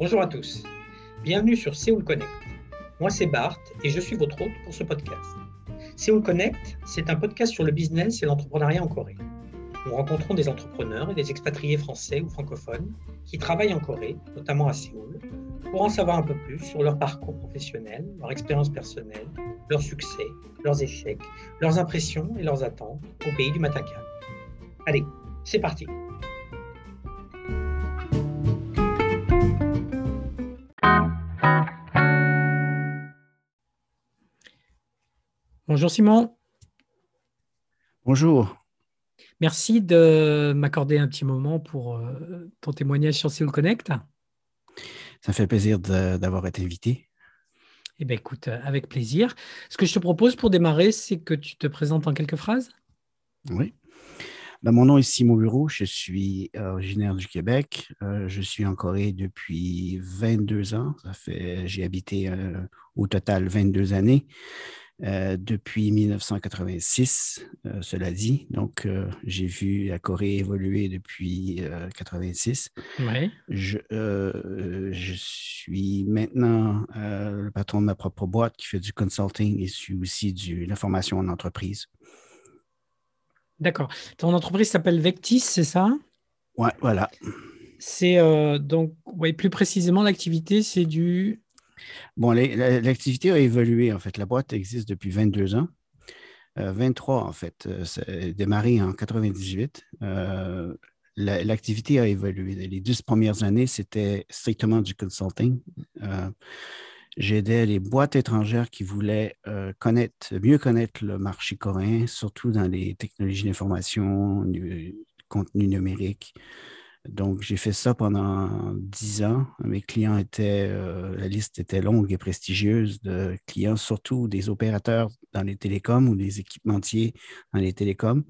Bonjour à tous. Bienvenue sur Séoul Connect. Moi, c'est Bart et je suis votre hôte pour ce podcast. Séoul Connect, c'est un podcast sur le business et l'entrepreneuriat en Corée. Nous rencontrons des entrepreneurs et des expatriés français ou francophones qui travaillent en Corée, notamment à Séoul, pour en savoir un peu plus sur leur parcours professionnel, leur expérience personnelle, leurs succès, leurs échecs, leurs impressions et leurs attentes au pays du matin Allez, c'est parti. Bonjour Simon. Bonjour. Merci de m'accorder un petit moment pour euh, ton témoignage sur Seoul Connect. Ça fait plaisir d'avoir été invité. Eh bien, écoute, euh, avec plaisir. Ce que je te propose pour démarrer, c'est que tu te présentes en quelques phrases. Oui. Ben, mon nom est Simon Bureau, je suis originaire du Québec. Euh, je suis en Corée depuis 22 ans. Ça fait, j'ai habité au total 22 années. Euh, depuis 1986, euh, cela dit. Donc, euh, j'ai vu la Corée évoluer depuis 1986. Ouais. Je, je, suis maintenant le patron de ma propre boîte qui fait du consulting et suis aussi de la formation en entreprise. D'accord. Ton entreprise s'appelle Vectis, c'est ça? Oui, voilà. C'est donc, ouais, plus précisément, l'activité, c'est du Bon, l'activité a évolué, en fait. La boîte existe depuis 22 ans. 23, euh, en fait. Euh, ça a démarré en 98. Euh, l'activité a évolué. Les 10 premières années, c'était strictement du consulting. J'aidais les boîtes étrangères qui voulaient mieux connaître le marché coréen, surtout dans les technologies d'information, contenu numérique, donc, j'ai fait ça pendant dix ans. Mes clients étaient, euh, la liste était longue et prestigieuse de clients, surtout des opérateurs dans les télécoms ou des équipementiers dans les télécoms.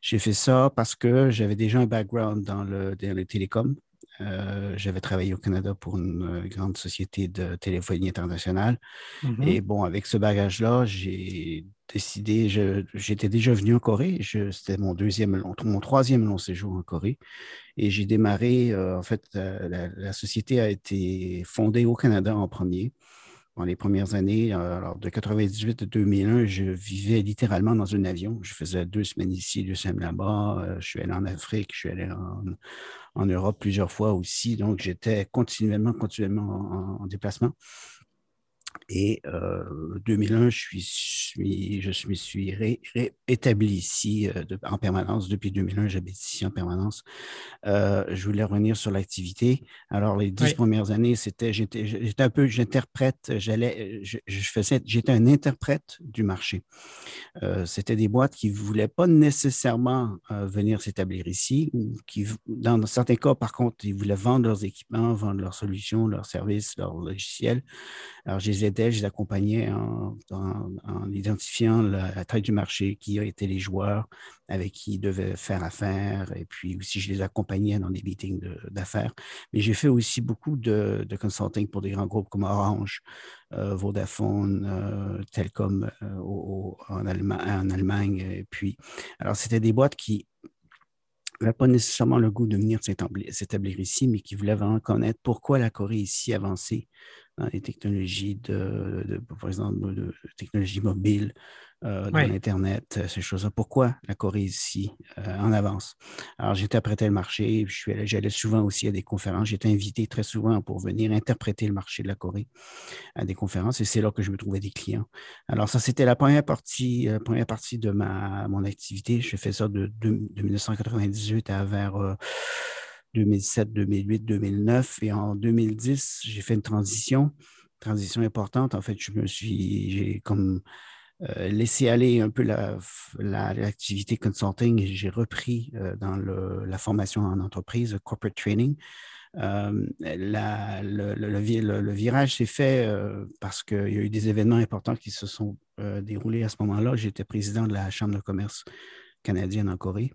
J'ai fait ça parce que j'avais déjà un background dans, le, dans les télécoms. Euh, j'avais travaillé au Canada pour une euh, grande société de téléphonie internationale. Mm-hmm. Et bon, avec ce bagage-là, j'ai décidé, j'étais déjà venu en Corée. C'était mon deuxième, mon troisième long séjour en Corée. Et j'ai démarré, euh, en fait, la, société a été fondée au Canada en premier. Dans les premières années, alors de 98 à 2001, je vivais littéralement dans un avion. Je faisais deux semaines ici, deux semaines là-bas. je suis allé en Afrique, je suis allé en Europe plusieurs fois aussi. Donc, j'étais continuellement, continuellement en, déplacement. Et euh, 2001, je, suis, je me suis réétabli ici euh, en permanence. Depuis 2001, j'habite ici en permanence. Euh, je voulais revenir sur l'activité. Alors, les dix premières années, c'était, j'étais, j'étais un peu, j'interprète, j'allais, je, faisais, j'étais un interprète du marché. C'était des boîtes qui ne voulaient pas nécessairement venir s'établir ici ou qui, dans certains cas, par contre, ils voulaient vendre leurs équipements, vendre leurs solutions, leurs services, leurs logiciels. Alors, je les je les accompagnais en, identifiant la, taille du marché, qui été les joueurs avec qui ils devaient faire affaire, et puis aussi je les accompagnais dans des meetings d'affaires. Mais j'ai fait aussi beaucoup de, consulting pour des grands groupes comme Orange, euh, Vodafone, euh, Telcom euh, en, Allemagne, Et puis, alors c'était des boîtes qui n'avaient pas nécessairement le goût de venir s'établir ici, mais qui voulaient vraiment connaître pourquoi la Corée est si avancée les technologies de, par exemple, de technologies mobiles, euh, dans l'Internet, euh, ces choses-là. Pourquoi la Corée ici euh, en avance? Alors, j'étais prêté le marché, j'allais souvent aussi à des conférences. J'étais invité très souvent pour venir interpréter le marché de la Corée à des conférences et c'est là que je me trouvais des clients. Alors, ça, c'était la première partie, première partie de ma, mon activité. Je fais ça de, de, 1998 à vers 2007, 2008, 2009. Et en 2010, j'ai fait une transition, transition importante. En fait, je me suis, j'ai comme euh, laissé aller un peu l'activité la, consulting et j'ai repris euh, dans la formation en entreprise, corporate training. Euh, la, le, le, virage s'est fait parce qu'il y a eu des événements importants qui se sont déroulés à ce moment-là. J'étais président de la Chambre de commerce canadienne en Corée.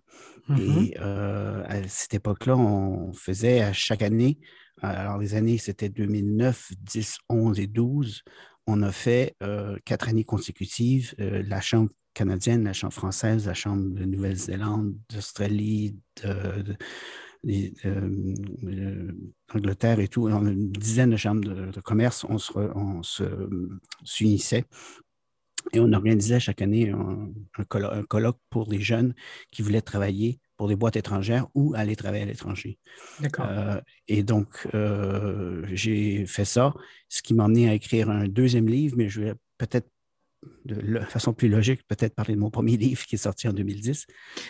Mm-hmm. Et euh, à cette époque-là, on faisait à chaque année, alors les années c'était 2009, 10, 11 et 12, on a fait euh, quatre années consécutives euh, la Chambre canadienne, la Chambre française, la Chambre de Nouvelle-Zélande, d'Australie, de, Angleterre et tout, une dizaine de chambres de, commerce, on s'unissait. Et on organisait chaque année un, colloque, pour les jeunes qui voulaient travailler pour des boîtes étrangères ou aller travailler à l'étranger. D'accord. Euh, et donc, euh, j'ai fait ça, ce qui m'a amené à écrire un deuxième livre, mais je vais peut-être de façon plus logique, peut-être parler de mon premier livre qui est sorti en 2010.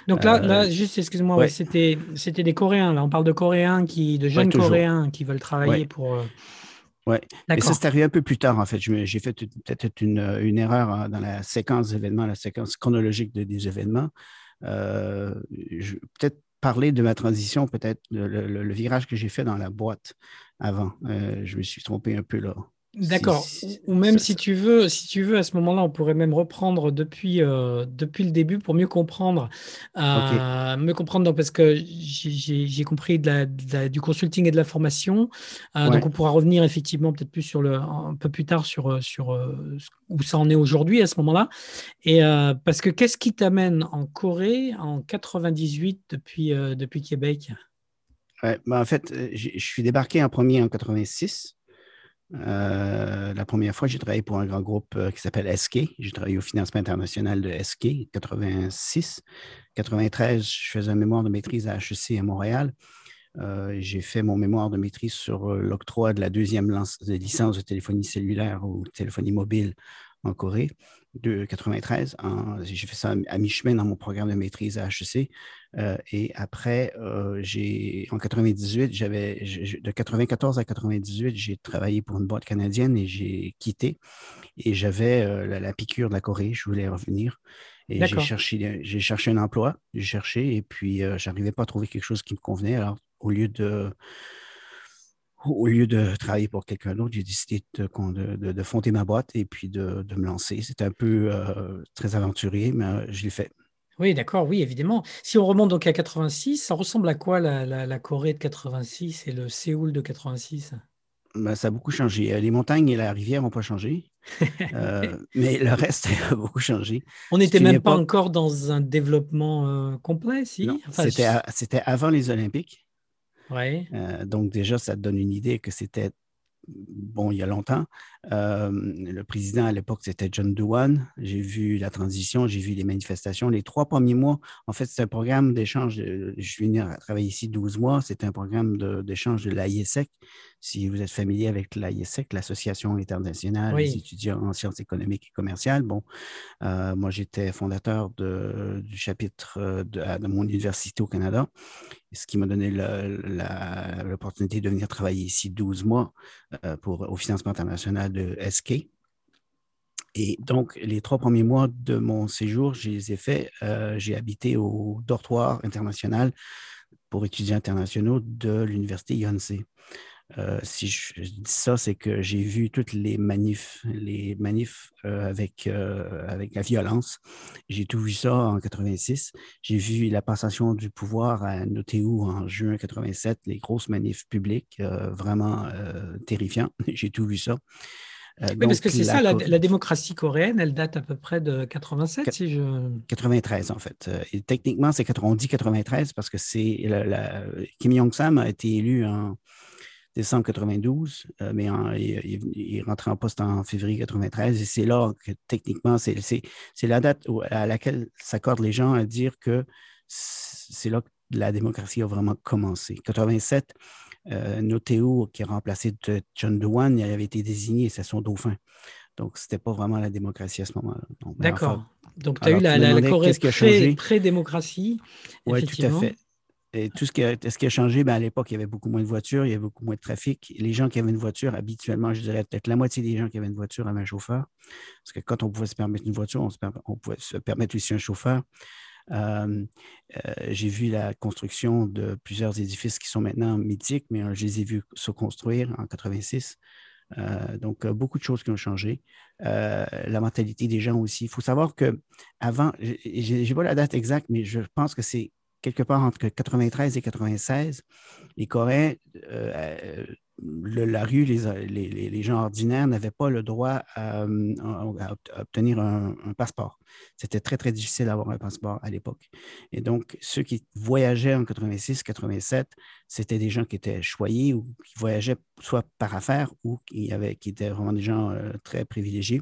Donc là, là euh, juste, excuse-moi, c'était, c'était des Coréens. Là, on parle de Coréens, qui, de jeunes Coréens qui veulent travailler pour. Oui, mais ça s'est arrivé un peu plus tard, en fait. J'ai fait peut-être une, erreur hein, dans la séquence d'événements, la séquence chronologique des événements. Euh, peut-être parler de ma transition, peut-être le, virage que j'ai fait dans la boîte avant. Euh, je me suis trompé un peu là. D'accord. Ou même si tu veux, si tu veux, à ce moment-là, on pourrait même reprendre depuis, euh, depuis le début pour mieux comprendre. Euh, mieux comprendre parce que j'ai compris de la, du consulting et de la formation. Euh, donc on pourra revenir effectivement peut-être plus sur le, un peu plus tard sur, sur où ça en est aujourd'hui à ce moment-là. Et parce que qu'est-ce qui t'amène en Corée en 98 depuis, depuis Québec? Ouais, ben, en fait, je suis débarqué en premier en 86. Euh, la première fois, j'ai travaillé pour un grand groupe euh, qui s'appelle SK. J'ai travaillé au financement international de SK, 86. 93, je faisais un mémoire de maîtrise à HEC à Montréal. Euh, j'ai fait mon mémoire de maîtrise sur l'octroi de la deuxième licence de téléphonie cellulaire ou téléphonie mobile en Corée de 93. J'ai fait ça à mi-chemin dans mon programme de maîtrise à HEC. Euh, et après, euh, j'ai en 98, j'avais de 94 à 98, j'ai travaillé pour une boîte canadienne et j'ai quitté. Et j'avais euh, la, piqûre de la Corée, je voulais revenir. Et j'ai cherché, j'ai cherché un emploi, j'ai cherché, et puis je n'arrivais pas à trouver quelque chose qui me convenait. Alors, au lieu de au lieu de travailler pour quelqu'un d'autre, j'ai décidé de, fonder ma boîte et puis de, me lancer. C'était un peu euh, très aventurier, mais je l'ai fait. Oui, d'accord, oui, évidemment. Si on remonte donc à 86, ça ressemble à quoi la, Corée de 86 et le Séoul de 86 ben, Ça a beaucoup changé. Euh, les montagnes et la rivière n'ont pas changé, mais le reste a beaucoup changé. On n'était même pas encore dans un développement complet, si? C'était avant les Olympiques. Ouais. Euh, donc déjà, ça te donne une idée que c'était bon, il y a longtemps. Euh, le président à l'époque, c'était John Dewan. J'ai vu la transition, j'ai vu les manifestations. Les trois premiers mois, en fait, c'est un programme d'échange. Je suis venu travailler ici 12 mois. C'est un programme d'échange de, l'AIESEC. Si vous êtes familier avec l'AIESEC, l'Association internationale des étudiants en sciences économiques et commerciales, bon, euh, moi, j'étais fondateur du chapitre euh, de, de, mon université au Canada, ce qui m'a donné l'opportunité de venir travailler ici 12 mois euh, pour, au financement international de SK. Et donc, les trois premiers mois de mon séjour, je les ai faits. Euh, j'ai habité au dortoir international pour étudiants internationaux de l'Université Yonsei. Euh, si je, dis ça, c'est que j'ai vu toutes les manifs, les manifs euh, avec, avec la violence. J'ai tout vu ça en 86. J'ai vu la passation du pouvoir à Notéou en juin 87, les grosses manifs publiques, vraiment terrifiants. j'ai tout vu ça. Oui, parce que c'est ça, la, démocratie coréenne, elle date à peu près de 87, si je... 93, en fait. Et techniquement, c'est on dit 93 parce que c'est Kim Jong-sam a été élu en décembre 92, euh, mais il, est rentré en poste en février 93. Et c'est là que techniquement, c'est la date à laquelle s'accordent les gens à dire que c'est là que la démocratie a vraiment commencé. 87, euh, Noteo, qui a remplacé John Dewan, il avait été désigné, c'est son dauphin. Donc, ce n'était pas vraiment la démocratie à ce moment-là. Ben, D'accord. Donc, tu as eu la, la, la pré-démocratie. oui, tout à fait tout ce qui a, ce qui a changé, ben, à l'époque, il y avait beaucoup moins de voitures, il y avait beaucoup moins de trafic. Les gens qui avaient une voiture, habituellement, je dirais peut-être la moitié des gens qui avaient une voiture avaient un chauffeur. Parce que quand on pouvait se permettre une voiture, on, pouvait se permettre aussi un chauffeur. Euh, euh, j'ai vu la construction de plusieurs édifices qui sont maintenant mythiques, mais euh, je les ai vus se construire en 86. donc, beaucoup de choses qui ont changé. la mentalité des gens aussi. Il faut savoir que avant, j'ai pas la date exacte, mais je pense que c'est quelque part entre 93 et 96, les Coréens la rue, les, gens ordinaires n'avaient pas le droit à, obtenir un, passeport. C'était très, très difficile d'avoir un passeport à l'époque. Et donc, ceux qui voyageaient en 86, 87, c'était des gens qui étaient choyés ou qui voyageaient soit par affaires ou qui, avaient, qui étaient vraiment des gens euh, très privilégiés.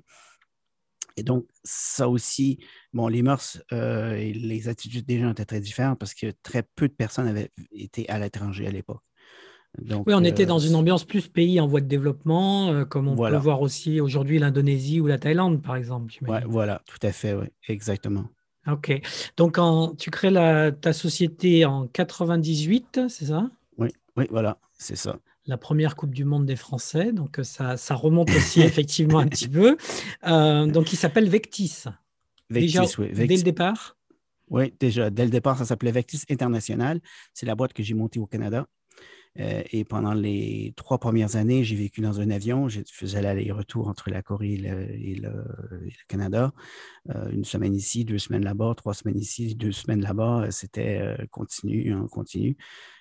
Et donc, ça aussi, bon, les mœurs euh, et les attitudes des gens étaient très différentes parce que très peu de personnes avaient été à l'étranger à l'époque oui, on était dans euh, une ambiance plus pays en voie de développement, euh, comme on peut voir aussi aujourd'hui l'Indonésie ou la Thaïlande, par exemple. Ouais, voilà, tout à fait, oui, exactement. Ok. Donc, tu crées ta société en 98, c'est ça? Oui, oui, voilà, c'est ça. La première Coupe du Monde des Français, donc euh, ça, ça remonte aussi effectivement un petit peu. donc, il s'appelle Vectis. Vectis, oui. Dès le départ? Oui, déjà, dès le départ, ça s'appelait Vectis International. C'est la boîte que j'ai montée au Canada. Euh, et pendant les trois premières années, j'ai vécu dans un avion. Je faisais l'aller-retour entre la Corée et le, Canada. Euh, une semaine ici, deux semaines là-bas, trois semaines ici, deux semaines là-bas. C'était euh, continu, en continu.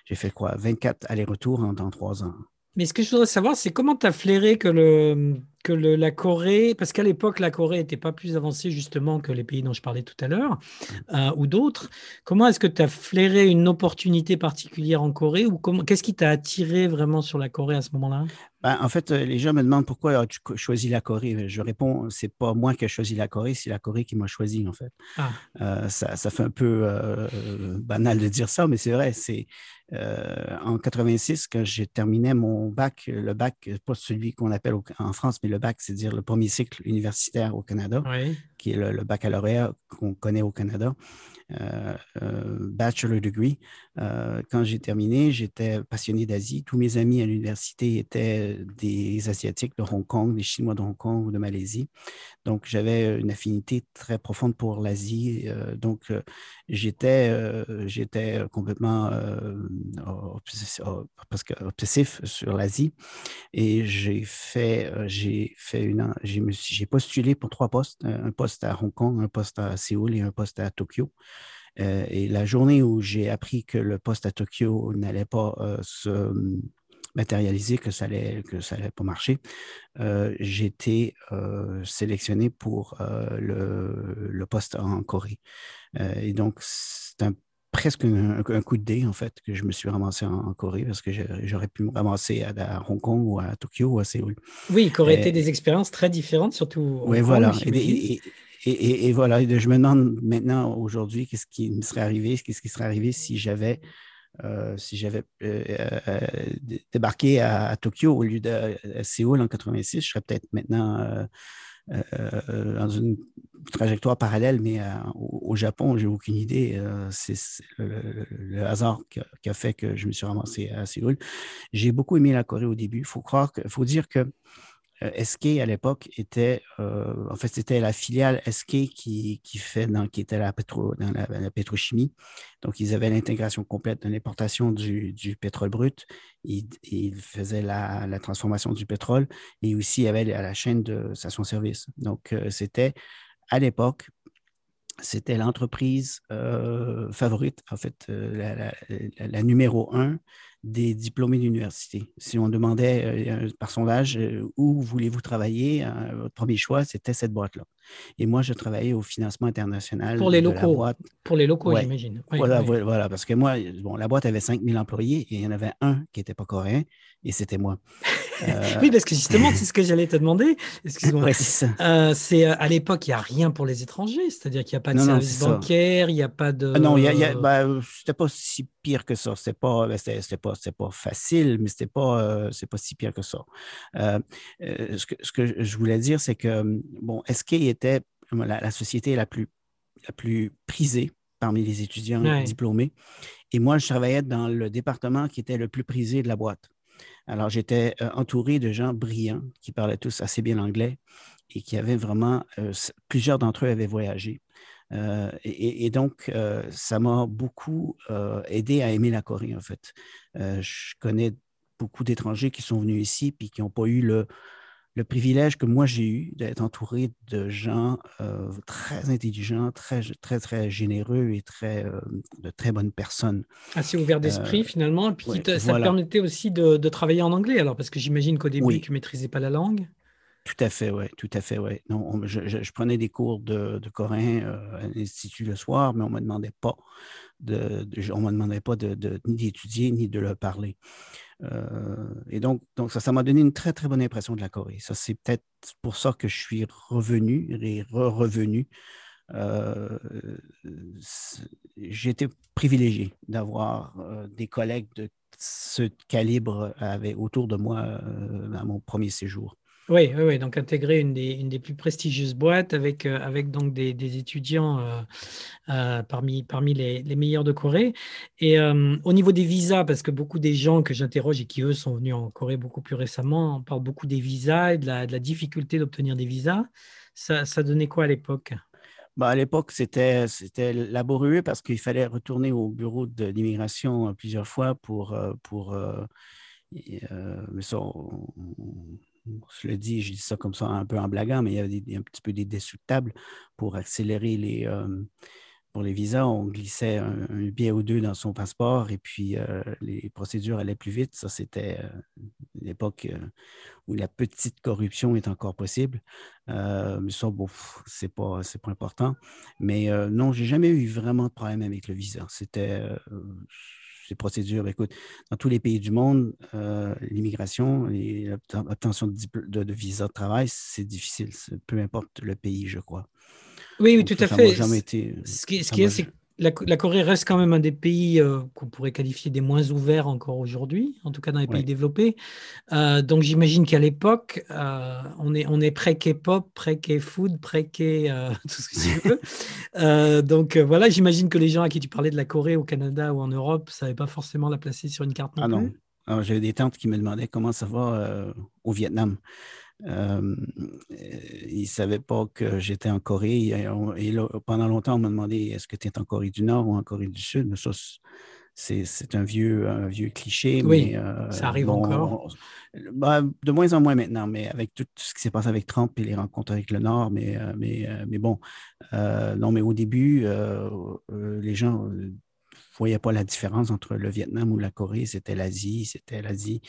J'ai fait quoi? 24 allers-retours en trois ans. Mais ce que je voudrais savoir, c'est comment tu as flairé que le, que la Corée, parce qu'à l'époque, la Corée n'était pas plus avancée justement que les pays dont je parlais tout à l'heure, mmh. euh, ou d'autres. Comment est-ce que tu as flairé une opportunité particulière en Corée ou qu'est-ce qui t'a attiré vraiment sur la Corée à ce moment-là? Ben, En fait, euh, les gens me demandent pourquoi as-tu choisi la Corée? Je réponds, c'est pas moi qui ai choisi la Corée, c'est la Corée qui m'a choisi en fait. Ah. Euh, ça, ça, fait un peu banal de dire ça, mais c'est vrai. C'est en 86 quand j'ai terminé mon bac, le bac, pas celui qu'on appelle en France, mais le bac, c'est-à-dire le premier cycle universitaire au Canada, qui est le baccalauréat qu'on connaît au Canada. Euh, euh, bachelor degree. Euh, quand j'ai terminé, j'étais passionné d'Asie. Tous mes amis à l'université étaient des Asiatiques de Hong Kong, des Chinois de Hong Kong ou de Malaisie. Donc, j'avais une affinité très profonde pour l'Asie. donc, j'étais, j'étais complètement obsessif sur l'Asie. Et j'ai fait, fait une, j'ai postulé pour trois postes, un poste à Hong Kong, un poste à Séoul et un poste à Tokyo. Euh, et la journée où j'ai appris que le poste à Tokyo n'allait pas euh, se matérialiser, que ça allait, que ça allait pas marcher, euh, j'ai été sélectionné pour le, poste en Corée. Et donc, c'est un presque un, coup de dé, en fait, que je me suis ramassé en, Corée parce que j'aurais pu me ramasser à, Hong Kong ou à Tokyo ou à Séoul. Oui, qui auraient été des expériences très différentes, surtout. Oui, voilà. Et, voilà, je me demande maintenant, aujourd'hui, qu'est-ce qui me serait arrivé, qu'est-ce qui serait arrivé si j'avais euh, si j'avais euh, euh, débarqué à, Tokyo au lieu de Séoul en 86, je serais peut-être maintenant dans une trajectoire parallèle, mais au, Japon, j'ai aucune idée. c'est le, hasard qui a, fait que je me suis ramassé à Séoul. J'ai beaucoup aimé la Corée au début. Il faut croire que, faut dire que euh, SK à l'époque était, euh, en fait, c'était la filiale SK qui, qui, fait dans, qui était la pétro, dans la, pétrochimie. Donc, ils avaient l'intégration complète de l'importation du, du, pétrole brut. Ils, ils faisaient la, la, transformation du pétrole et aussi avait la, chaîne de station-service. Donc, euh, c'était à l'époque, c'était l'entreprise favorite, en fait, la, numéro un des diplômés d'université. Si on demandait euh, par sondage euh, où voulez-vous travailler, euh, votre premier choix, c'était cette boîte-là. Et moi, je travaillais au financement international. Pour les locaux. Pour les locaux, j'imagine. voilà, voilà, parce que moi, bon, la boîte avait 5000 employés et il y en avait un qui n'était pas coréen et c'était moi. Oui, parce que justement, c'est ce que j'allais te demander. Excuse-moi. c'est à l'époque, il n'y a rien pour les étrangers, c'est-à-dire qu'il n'y a pas de service bancaire, il n'y a pas de. Ah non, bah, c'était pas si pire que ça. C'était pas, c'était pas, pas facile, mais c'était pas, euh, c'est pas si pire que ça. Euh, euh, ce, que, ce, que, je voulais dire, c'est que bon, SK était la, société la plus, la plus prisée parmi les étudiants diplômés? Et moi, je travaillais dans le département qui était le plus prisé de la boîte. Alors, j'étais entouré de gens brillants qui parlaient tous assez bien l'anglais et qui avaient vraiment, plusieurs d'entre eux avaient voyagé. Euh, et, donc, euh, ça m'a beaucoup euh, aidé à aimer la Corée, en fait. je connais beaucoup d'étrangers qui sont venus ici puis qui n'ont pas eu le, le privilège que moi j'ai eu d'être entouré de gens euh, très intelligents, très, très, très généreux et très, euh, de très bonnes personnes. Assez ouvert d'esprit euh, finalement. Et puis ça te permettait aussi de, travailler en anglais alors, parce que j'imagine qu'au début tu ne maîtrisais pas la langue. Tout à fait, oui, tout à fait, oui. Non, je, prenais des cours de, de coréen à l'Institut le soir, mais on ne me demandait pas de, on me demandait pas de, ni d'étudier ni de le parler. Euh, et donc, donc ça, ça m'a donné une très, très bonne impression de la Corée. Ça, c'est peut-être pour ça que je suis revenu et re-revenu. Euh, j'ai été privilégié d'avoir euh, des collègues de ce calibre autour de moi à mon premier séjour. Oui, oui, donc intégrer une des, une des plus prestigieuses boîtes avec, euh, avec donc des, des étudiants euh, euh, parmi, parmi les, les, meilleurs de Corée. Et au niveau des visas, parce que beaucoup des gens que j'interroge et qui, eux, sont venus en Corée beaucoup plus récemment, on parle beaucoup des visas et de la, difficulté d'obtenir des visas. Ça, ça donnait quoi à l'époque? Bah, à l'époque, c'était, c'était laborieux parce qu'il fallait retourner au bureau de l'immigration plusieurs fois pour, pour mais ça, je le dis, je dis ça comme ça un peu en blaguant, mais il y avait un petit peu des dessous de table pour accélérer les, euh, pour les visas. On glissait un, billet ou deux dans son passeport et puis euh, les procédures allaient plus vite. Ça, c'était euh, l'époque où la petite corruption est encore possible. mais ça, bon, c'est pas, pas important. Mais non, j'ai jamais eu vraiment de problème avec le visa. C'était ces procédures. Écoute, dans tous les pays du monde, euh, l'immigration et l'obtention de, visa de travail, c'est difficile, peu importe le pays, je crois. Oui, oui, tout à fait. ce qui, ce qui est, c'est la, Corée reste quand même un des pays euh, qu'on pourrait qualifier des moins ouverts encore aujourd'hui, en tout cas dans les pays développés. Euh, donc j'imagine qu'à l'époque, euh, on est, on est pré-K-pop, pré-K-food, pré-K tout ce que tu veux. donc voilà, j'imagine que les gens à qui tu parlais de la Corée au Canada ou en Europe ne savaient pas forcément la placer sur une carte non ah non. Alors, j'avais des tantes qui me demandaient comment ça va au Vietnam. Euh, ils ne savaient pas que j'étais en Corée. Et, pendant longtemps, on m'a demandé est-ce que tu es en Corée du Nord ou en Corée du Sud? Mais ça, c'est un vieux, un vieux cliché. Oui, mais, euh, ça arrive encore. Bah, de moins en moins maintenant, mais avec tout ce qui s'est passé avec Trump et les rencontres avec le Nord, mais, euh, mais, mais bon, non, mais au début, les gens ne voyais pas la différence entre le Vietnam ou la Corée. C'était l'Asie, c'était l'Asie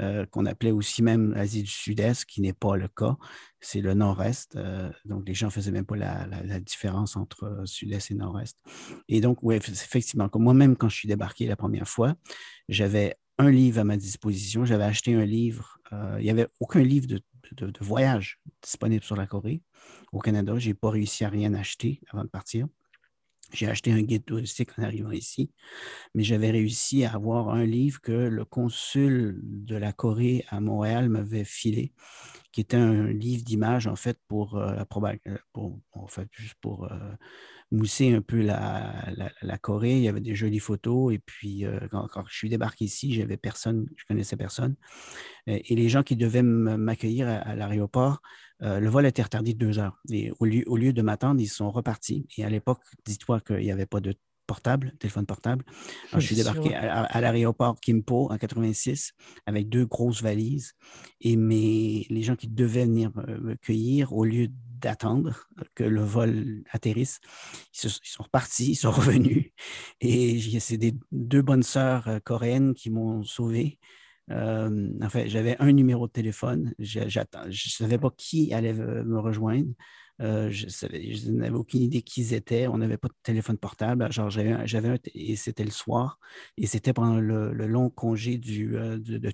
euh, qu'on appelait aussi même l'Asie du Sud-Est, qui n'est pas le cas. C'est le Nord-Est. Euh, donc, les gens ne faisaient même pas la, différence entre euh, Sud-Est et Nord-Est. Et donc, oui, effectivement, moi-même, quand je suis débarqué la première fois, j'avais un livre à ma disposition. J'avais acheté un livre. il n'y avait aucun livre de, de, voyage disponible sur la Corée. Au Canada, je n'ai pas réussi à rien acheter avant de partir. J'ai acheté un guide touristique en arrivant ici, mais j'avais réussi à avoir un livre que le consul de la Corée à Montréal m'avait filé, qui était un livre d'images, en fait, pour, euh, euh, pour, en fait, juste pour euh, mousser un peu la, la, Corée. Il y avait des jolies photos. Et puis, quand, je suis débarqué ici, j'avais personne, je connaissais personne. Et, les gens qui devaient m'accueillir à l'aéroport euh, le vol a été retardé de deux heures. Et au lieu, au lieu de m'attendre, ils sont repartis. Et à l'époque, dis-toi qu'il n'y avait pas de portable, téléphone portable. Alors, je suis débarqué à, l'aéroport Kimpo en 86 avec deux grosses valises. Et mes, les gens qui devaient venir me cueillir, au lieu d'attendre que le vol atterrisse, ils, sont repartis, ils sont revenus. Et c'est des deux bonnes sœurs euh, coréennes qui m'ont sauvé. Euh, en fait, j'avais un numéro de téléphone. Je ne savais pas qui allait me rejoindre. Euh, je, n'avais aucune idée qui ils étaient. On n'avait pas de téléphone portable. Genre, j'avais et c'était le soir. Et c'était pendant le, long congé du, euh, de, de.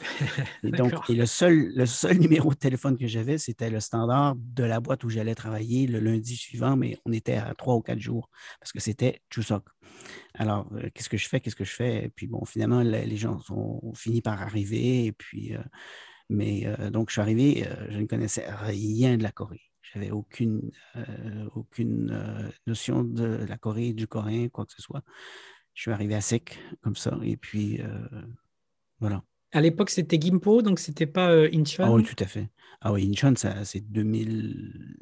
Et donc, et le seul, le seul numéro de téléphone que j'avais, c'était le standard de la boîte où j'allais travailler le lundi suivant, mais on était à trois ou quatre jours parce que c'était Chuseok. Alors, euh, qu'est-ce que je fais? Qu'est-ce que je fais? Et puis, bon, finalement, les gens ont fini par arriver. Et puis, euh, mais euh, donc, je suis arrivé, je ne connaissais rien de la Corée. Je n'avais aucune, aucune notion de la Corée, du coréen, quoi que ce soit. Je suis arrivé à sec, comme ça. Et puis, voilà. À l'époque, c'était Gimpo, donc c'était pas euh, Incheon. Ah oui, tout à fait. Ah oui, Incheon, c'est 2000.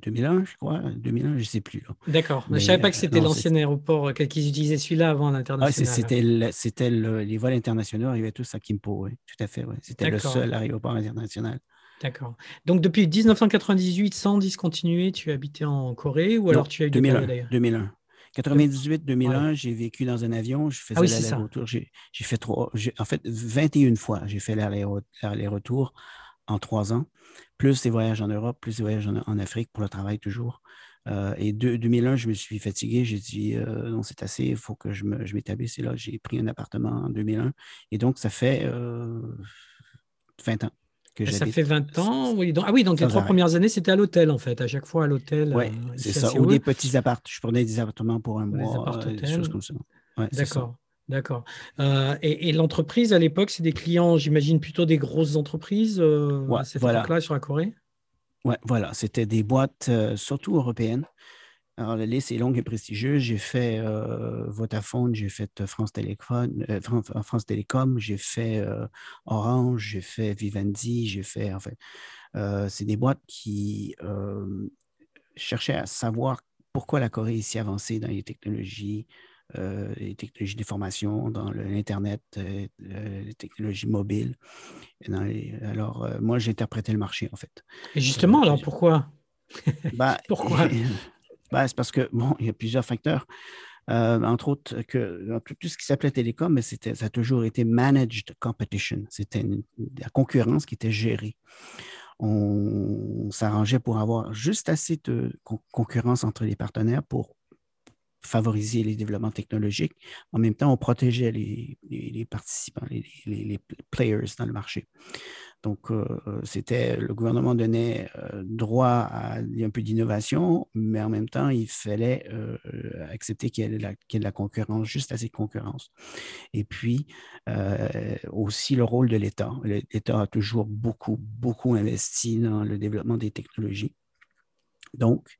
2001, je crois. 2001, je ne sais plus. D'accord. Je ne savais pas que c'était l'ancien aéroport, qu'ils utilisaient celui-là avant l'international. Ah, c'était les vols internationaux arrivaient tous à Kimpo, oui. Tout à fait, oui. C'était le seul aéroport international. D'accord. Donc depuis 1998, sans discontinuer, tu habitais en Corée ou alors tu as eu 2001, 2001. 98-2001, j'ai vécu dans un avion, je faisais ah l'aller-retour. J'ai fait trois, en fait, 21 fois, j'ai fait l'aller-retour en trois ans, plus des voyages en Europe, plus des voyages en, Afrique pour le travail toujours. Euh, et de, 2001, je me suis fatigué. J'ai dit euh, non, c'est assez, il faut que je m'établisse. et là, j'ai pris un appartement en 2001. Et donc, ça fait 20 euh, ça fait 20 ans, oui. ah oui, donc les trois premières années, c'était à l'hôtel, en fait, à chaque fois à l'hôtel. Oui, euh, c'est ça. Ou des petits appartements. Je prenais des appartements pour un mois, euh, des choses comme ça. D'accord. D'accord. Euh, et, l'entreprise, à l'époque, c'est des clients, j'imagine, plutôt des grosses entreprises à cette époque-là sur la Corée? Oui, voilà. C'était des boîtes, surtout européennes, alors, la liste est longue et prestigieuse. J'ai fait euh, Vodafone, j'ai fait euh, France, Télécom, euh, France, Télécom, j'ai fait Orange, j'ai fait Vivendi, j'ai fait. En fait, c'est des boîtes qui cherchaient à savoir pourquoi la Corée est si avancée dans les technologies, les technologies d'information, dans l'Internet, les technologies mobiles. alors, moi, j'ai interprété le marché, en fait. Et justement, alors pourquoi? Bah, Pourquoi? ben, c'est parce que, bon, il y a plusieurs facteurs. Euh, entre autres, que tout, ce qui s'appelait télécom, mais ça a toujours été managed competition. C'était la concurrence qui était gérée. On, s'arrangeait pour avoir juste assez de concurrence entre les partenaires pour favoriser les développements technologiques. En même temps, on protégeait les, participants, les, les, players dans le marché. Donc, euh, c'était le gouvernement donnait euh, droit à un peu d'innovation, mais en même temps, il fallait euh, accepter qu'il y, ait de la concurrence, juste assez de concurrence. Et puis, aussi le rôle de l'État. L'État a toujours beaucoup, beaucoup investi dans le développement des technologies. Donc,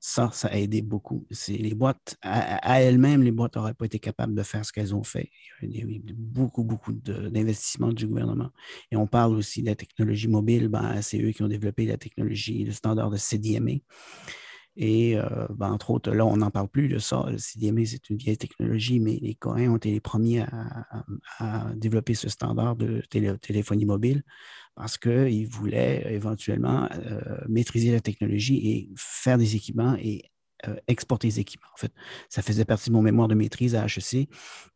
ça, ça a aidé beaucoup. Les boîtes, à, elles-mêmes, les boîtes n'auraient pas été capables de faire ce qu'elles ont fait. Il y a eu beaucoup, beaucoup d'investissements du gouvernement. Et on parle aussi de la technologie mobile. Ben, c'est eux qui ont développé la technologie, le standard de CDMA. Et euh, ben, entre autres, là, on n'en parle plus de ça. Le CDMA, c'est une vieille technologie, mais les Coréens ont été les premiers à, développer ce standard de téléphonie mobile parce qu'ils voulaient éventuellement euh, maîtriser la technologie et faire des équipements et exporter des équipements. En fait, ça faisait partie de mon mémoire de maîtrise à HEC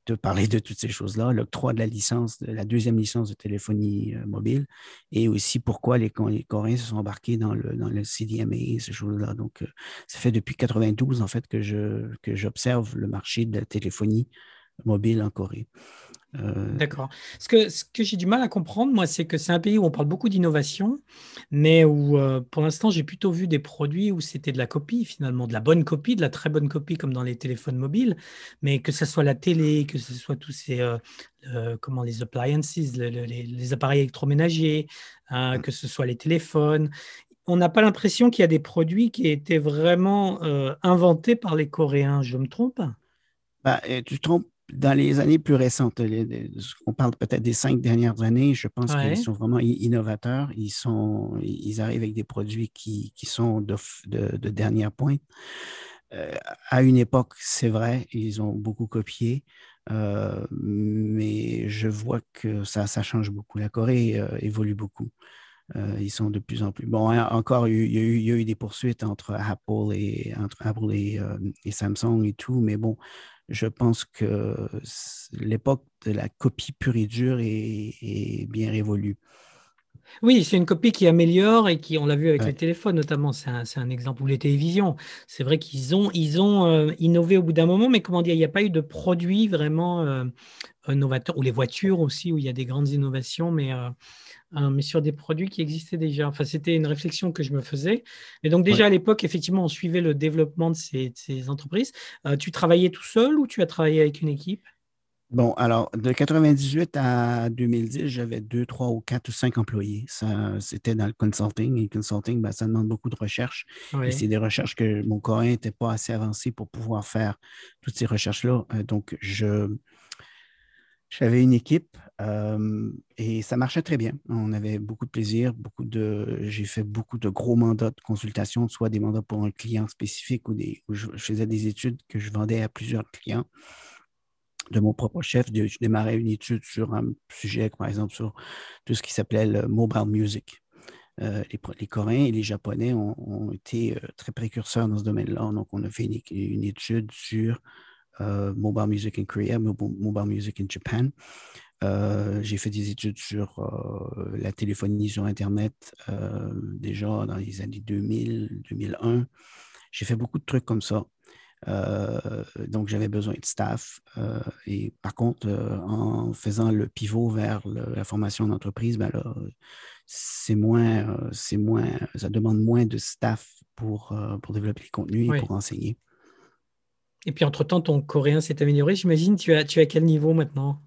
de parler de toutes ces choses-là, l'octroi de la licence, de la deuxième licence de téléphonie euh, mobile, et aussi pourquoi les, Coréens se sont embarqués dans le, dans le CDMA, ces choses-là. Donc, ça fait depuis 92, en fait, que j'observe le marché de la téléphonie mobile en Corée. Euh, D'accord. Ce que, ce que j'ai du mal à comprendre, moi, c'est que c'est un pays où on parle beaucoup d'innovation, mais où euh, pour l'instant, j'ai plutôt vu des produits où c'était de la copie, finalement, de la bonne copie, de la très bonne copie, comme dans les téléphones mobiles, mais que ce soit la télé, que ce soit tous ces, euh, comment, les appliances, les, appareils électroménagers, hein, mm. que ce soit les téléphones. On n'a pas l'impression qu'il y a des produits qui étaient vraiment inventés par les Coréens. Je me trompe? Bah, Tu te trompes dans les années plus récentes, on parle peut-être des cinq dernières années, je pense qu'ils sont vraiment innovateurs. Ils, sont, ils arrivent avec des produits qui, sont de, dernière pointe. Euh, à une époque, c'est vrai, ils ont beaucoup copié, euh, mais je vois que ça, ça change beaucoup. La Corée euh, évolue beaucoup. ils sont de plus en plus. Bon, encore, il y, a eu, il y a eu des poursuites entre Apple et, entre Apple et, et Samsung et tout, mais bon, je pense que l'époque de la copie pure et dure est, bien révolue. Oui, c'est une copie qui améliore et qui, on l'a vu avec les téléphones notamment, c'est un, exemple, ou les télévisions. C'est vrai qu'ils ont, ils ont euh, innové au bout d'un moment, mais comment dire, il n'y a pas eu de produit vraiment euh, novateur, ou les voitures aussi, où il y a des grandes innovations, mais euh, Hein, mais sur des produits qui existaient déjà. Enfin, c'était une réflexion que je me faisais. Et donc déjà à l'époque, effectivement, on suivait le développement de ces, entreprises. Euh, tu travaillais tout seul ou tu as travaillé avec une équipe? Bon, alors, de 98 à 2010, j'avais deux, trois ou quatre ou cinq employés. Ça, c'était dans le consulting. Et le consulting, ben, ça demande beaucoup de recherches. Et c'est des recherches que mon coréen n'était pas assez avancé pour pouvoir faire toutes ces recherches-là. Euh, donc, je, J'avais une équipe et ça marchait très bien. On avait beaucoup de plaisir, beaucoup de. J'ai fait beaucoup de gros mandats de consultation, soit des mandats pour un client spécifique ou je, faisais des études que je vendais à plusieurs clients. De mon propre chef, je démarrais une étude sur un sujet, par exemple, sur tout ce qui s'appelait le mobile music. les, Coréens et les Japonais ont, été très précurseurs dans ce domaine-là. Donc, on a fait une étude sur euh, mobile Music in Korea, Mobile, Music in Japan. Euh, j'ai fait des études sur euh, la téléphonie sur Internet déjà dans les années 2000, 2001. J'ai fait beaucoup de trucs comme ça. donc, j'avais besoin de staff. et par contre, en faisant le pivot vers la formation d'entreprise, ben c'est moins, c'est moins, ça demande moins de staff pour, pour développer les contenus et pour enseigner. Et puis, entre-temps, ton coréen s'est amélioré. J'imagine, tu as, tu as quel niveau maintenant?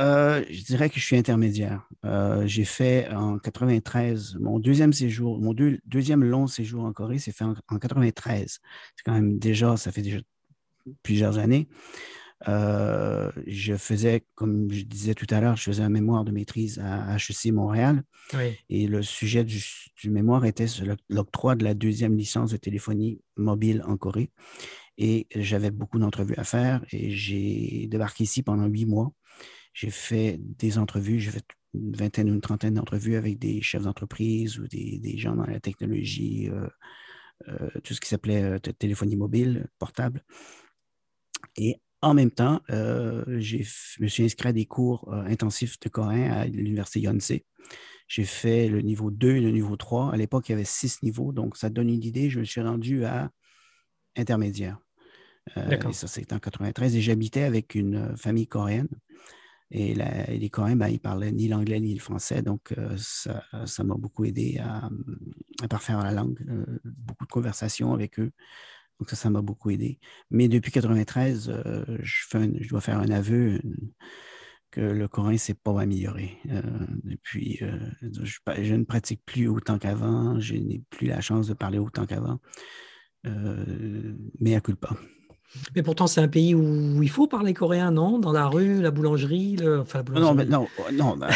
Euh, je dirais que je suis intermédiaire. Euh, j'ai fait en 93, mon deuxième séjour, mon deuxième long séjour en Corée s'est fait en, 93. C'est quand même déjà, ça fait déjà plusieurs années. Euh, je faisais, comme je disais tout à l'heure, je faisais un mémoire de maîtrise à HEC Montréal. Et le sujet du, du mémoire était l'octroi de la deuxième licence de téléphonie mobile en Corée. Et j'avais beaucoup d'entrevues à faire et j'ai débarqué ici pendant huit mois. J'ai fait des entrevues, j'ai fait une vingtaine ou une trentaine d'entrevues avec des chefs d'entreprise ou des, gens dans la technologie, euh, euh, tout ce qui s'appelait euh, téléphonie mobile, portable. Et en même temps, je me suis inscrit à des cours intensifs de coréen à l'Université Yonsei. J'ai fait le niveau 2 et le niveau 3. À l'époque, il y avait six niveaux, donc ça donne une idée. Je me suis rendu à intermédiaire. Euh, et ça, c'était en 93. Et j'habitais avec une euh, famille coréenne. Et, les Coréens, ben, ils parlaient ni l'anglais ni le français. Donc, euh, ça m'a beaucoup aidé à, parfaire la langue. beaucoup de conversations avec eux. Donc, ça, ça m'a beaucoup aidé. Mais depuis 93, je, dois faire un aveu que le coréen ne s'est pas amélioré. depuis, je, ne pratique plus autant qu'avant. Je n'ai plus la chance de parler autant qu'avant. mais à pas. Mais pourtant, c'est un pays où il faut parler coréen, non? Dans la rue, la boulangerie, enfin, Non, mais non, non bah,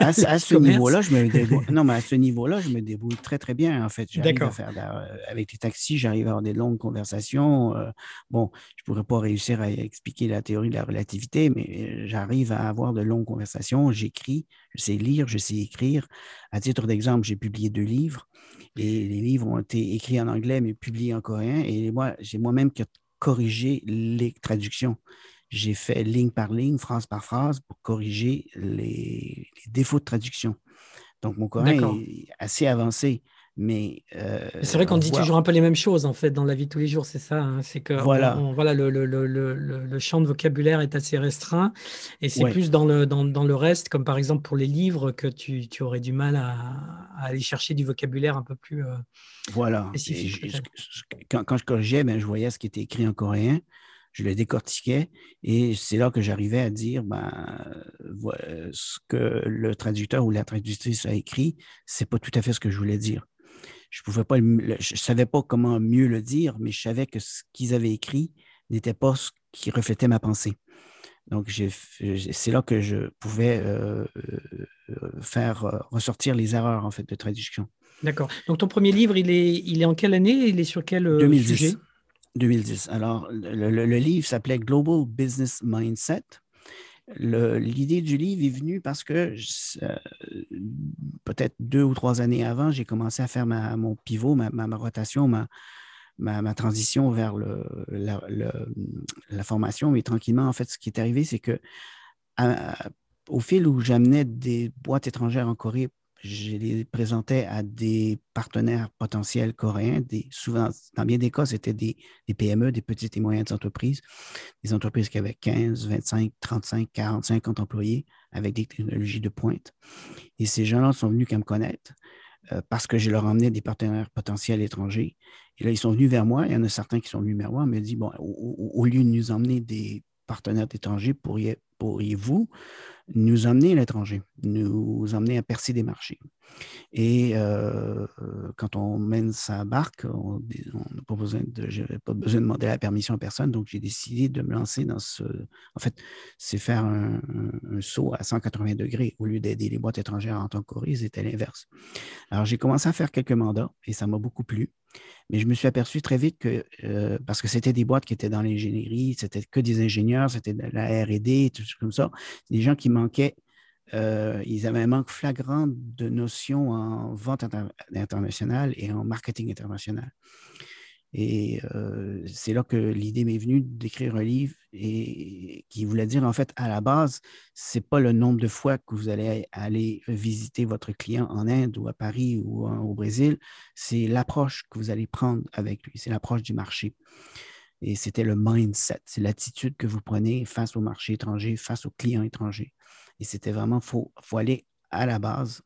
à, ce niveau-là, je me débrouille. Non, mais à ce niveau-là, je me débrouille très, très bien. En fait, j'arrive à faire euh, avec les taxis, j'arrive à avoir des longues conversations. Euh, bon, je pourrais pas réussir à expliquer la théorie de la relativité, mais euh, j'arrive à avoir de longues conversations. J'écris, je sais lire, je sais écrire. À titre d'exemple, j'ai publié deux livres. Et les livres ont été écrits en anglais, mais publiés en coréen. Et moi, j'ai moi-même corriger les traductions. J'ai fait ligne par ligne, phrase par phrase pour corriger les, défauts de traduction. Donc, mon coréen est assez avancé. Mais euh, c'est vrai qu'on dit toujours un peu les mêmes choses en fait dans la vie de tous les jours, c'est ça. Hein. c'est que voilà, voilà le, le, le, le, champ de vocabulaire est assez restreint et c'est plus dans le, dans, dans, le reste, comme par exemple pour les livres, que tu, tu aurais du mal à, aller chercher du vocabulaire un peu plus euh, voilà. quand, quand, je corrigeais, ben, je voyais ce qui était écrit en coréen, je le décortiquais et c'est là que j'arrivais à dire ben, ce que le traducteur ou la traductrice a écrit, c'est pas tout à fait ce que je voulais dire je pouvais pas, je savais pas comment mieux le dire, mais je savais que ce qu'ils avaient écrit n'était pas ce qui reflétait ma pensée. Donc, c'est là que je pouvais euh, euh, faire euh, ressortir les erreurs en fait de traduction. D'accord. Donc, ton premier livre, il est, il est en quelle année? Il est sur quel 2010. sujet? 2010. Alors, le livre s'appelait Global Business Mindset l'idée du livre est venue parce que peut-être deux ou trois années avant, j'ai commencé à faire ma, mon pivot, ma, rotation, ma, ma, transition vers le, la, formation. Mais tranquillement, en fait, ce qui est arrivé, c'est que au fil où j'amenais des boîtes étrangères en Corée je les présentais à des partenaires potentiels coréens. Des, souvent, dans bien des cas, c'était des, PME, des petites et moyennes entreprises, des entreprises qui avaient 15, 25, 35, 40, 50 employés avec des technologies de pointe. Et ces gens-là sont venus qu'à me connaître euh, parce que je leur emmenais des partenaires potentiels étrangers. Et là, ils sont venus vers moi. Il y en a certains qui sont venus vers moi, me dit, bon, au, lieu de nous emmener des partenaires étrangers, pourriez-vous nous emmener à l'étranger, nous emmener à percer des marchés. Et euh, quand on mène sa barque, on n'a pas besoin de, pas besoin de demander la permission à personne. Donc, j'ai décidé de me lancer dans ce. En fait, c'est faire un, saut à 180 degrés au lieu d'aider les boîtes étrangères en tant que c'était l'inverse. Alors, j'ai commencé à faire quelques mandats et ça m'a beaucoup plu. Mais je me suis aperçu très vite que, euh, parce que c'était des boîtes qui étaient dans l'ingénierie, c'était que des ingénieurs, c'était de la RD, tout comme ça, des gens qui manquaient, euh, ils avaient un manque flagrant de notions en vente internationale et en marketing international. Et euh, c'est là que l'idée m'est venue d'écrire un livre et qui voulait dire, en fait, à la base, ce n'est pas le nombre de fois que vous allez aller visiter votre client en Inde ou à Paris ou au Brésil, c'est l'approche que vous allez prendre avec lui, c'est l'approche du marché. Et c'était le mindset, c'est l'attitude que vous prenez face au marché étranger, face aux clients étrangers. Et c'était vraiment, il faut, faut aller à la base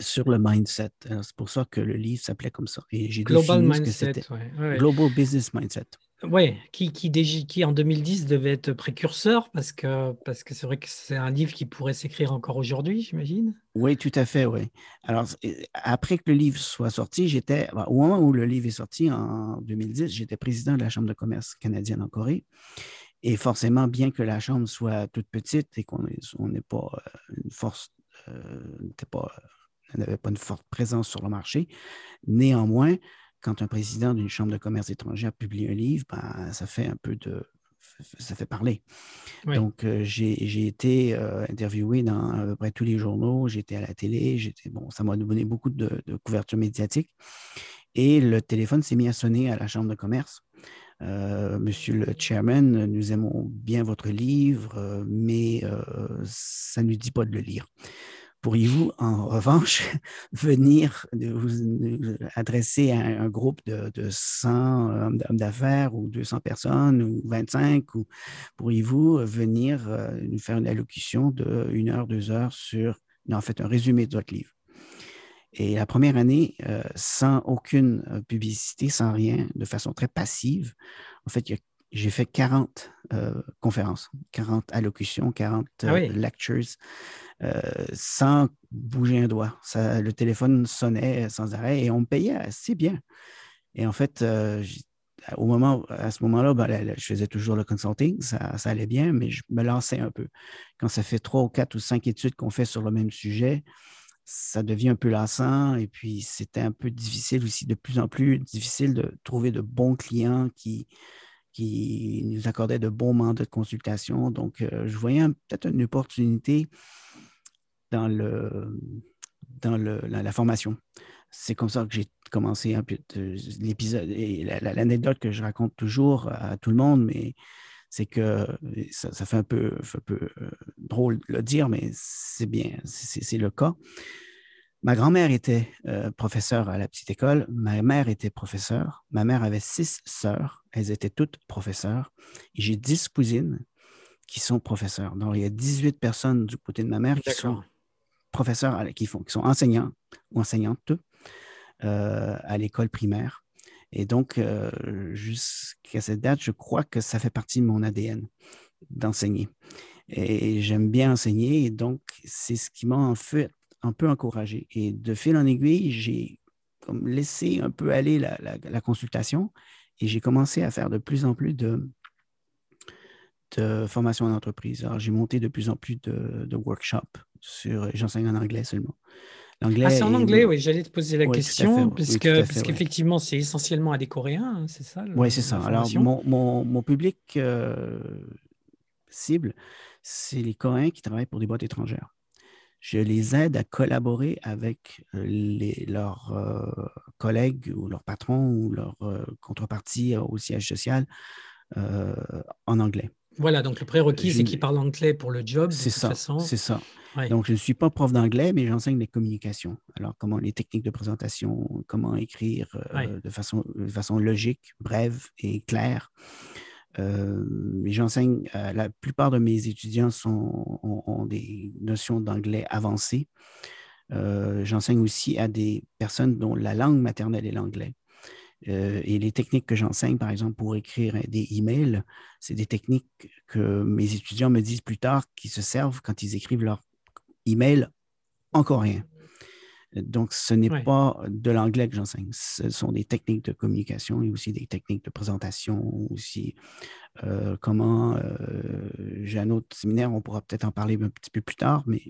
sur le mindset. C'est pour ça que le livre s'appelait comme ça. Et j'ai Global Mindset. Global Business Mindset. Oui, qui, qui, en 2010 devait être précurseur parce que parce que c'est vrai que c'est un livre qui pourrait s'écrire encore aujourd'hui, j'imagine. Oui, tout à fait, oui. Alors, après que le livre soit sorti, j'étais, au moment où le livre est sorti en 2010, j'étais président de la Chambre de commerce canadienne en Corée. Et forcément, bien que la Chambre soit toute petite et qu'on n'est pas euh, une force, euh, n'avait pas une forte présence sur le marché. Néanmoins, quand un président d'une chambre de commerce étrangère publie un livre, ben, ça fait un peu de. Ça fait parler. Donc, euh, j'ai été euh, interviewé dans à peu près tous les journaux, j'étais à la télé, j'étais bon, ça m'a donné beaucoup de, couverture médiatique. Et le téléphone s'est mis à sonner à la chambre de commerce. Euh, monsieur le chairman, nous aimons bien votre livre, mais ça ne nous dit pas de le lire. Pourriez-vous, en revanche, venir vous adresser à un groupe de, 100 hommes d'affaires ou 200 personnes ou 25 ou pourriez-vous venir euh, nous faire une allocution de une heure, deux heures sur, en fait, un résumé de votre livre? Et la première année, euh, sans aucune euh, publicité, sans rien, de façon très passive, en fait, j'ai fait 40 conférences, 40 allocutions, 40 ah lectures euh, sans bouger un doigt. Ça, le téléphone sonnait sans arrêt et on me payait assez bien. Et en fait, euh, au moment, à ce moment-là, ben, je faisais toujours le consulting, ça, allait bien, mais je me lançais un peu. Quand ça fait trois ou quatre ou cinq études qu'on fait sur le même sujet, ça devient un peu lassant et puis c'était un peu difficile aussi, de plus en plus difficile de trouver de bons clients qui, qui nous accordaient de bons mandats de consultation. Donc, euh, je voyais peut-être une opportunité dans, le, dans le, la, formation. C'est comme ça que j'ai commencé l'épisode et l'anecdote que je raconte toujours à tout le monde, mais c'est que ça, fait un peu, un peu euh, drôle de le dire, mais c'est bien, c'est le cas. Ma grand-mère était euh, professeure à la petite école, ma mère était professeure, ma mère avait six sœurs, elles étaient toutes professeurs, et j'ai dix cousines qui sont professeurs. Donc, il y a 18 personnes du côté de ma mère qui sont professeurs qui, font, qui sont enseignants ou enseignantes euh, à l'école primaire. Et donc, euh, jusqu'à cette date, je crois que ça fait partie de mon ADN d'enseigner. Et j'aime bien enseigner, et donc c'est ce qui m'a en fait un peu encouragé. Et de fil en aiguille, j'ai comme laissé un peu aller la, la consultation et j'ai commencé à faire de plus en plus de, de formation en entreprise. Alors, j'ai monté de plus en plus de, de workshops sur. J'enseigne en anglais seulement. L'anglais. Ah, c'est en anglais, oui, j'allais te poser la question, puisque, parce qu'effectivement, c'est essentiellement à des Coréens, hein, c'est ça Oui, c'est ça. Alors, mon, mon, public euh, cible, c'est les Coréens qui travaillent pour des boîtes étrangères. Je les aide à collaborer avec les, leurs euh, collègues ou leurs patrons ou leurs contreparties au siège social en anglais. Voilà, donc le prérequis, c'est qu'ils parlent anglais pour le job. C'est ça. C'est ça. Donc, je ne suis pas prof d'anglais, mais j'enseigne les communications. Alors, comment les techniques de présentation, comment écrire de, façon, de façon logique, brève et claire. Euh, j'enseigne, euh, la plupart de mes étudiants ont, des notions d'anglais avancées. j'enseigne aussi à des personnes dont la langue maternelle est l'anglais. et les techniques que j'enseigne, par exemple, pour écrire des emails, c'est des techniques que mes étudiants me disent plus tard qu'ils se servent quand ils écrivent leur email en coréen. Donc, ce n'est pas de l'anglais que j'enseigne. Ce sont des techniques de communication et aussi des techniques de présentation, aussi euh, comment, euh, j'ai un autre séminaire, on pourra peut-être en parler un petit peu plus tard, mais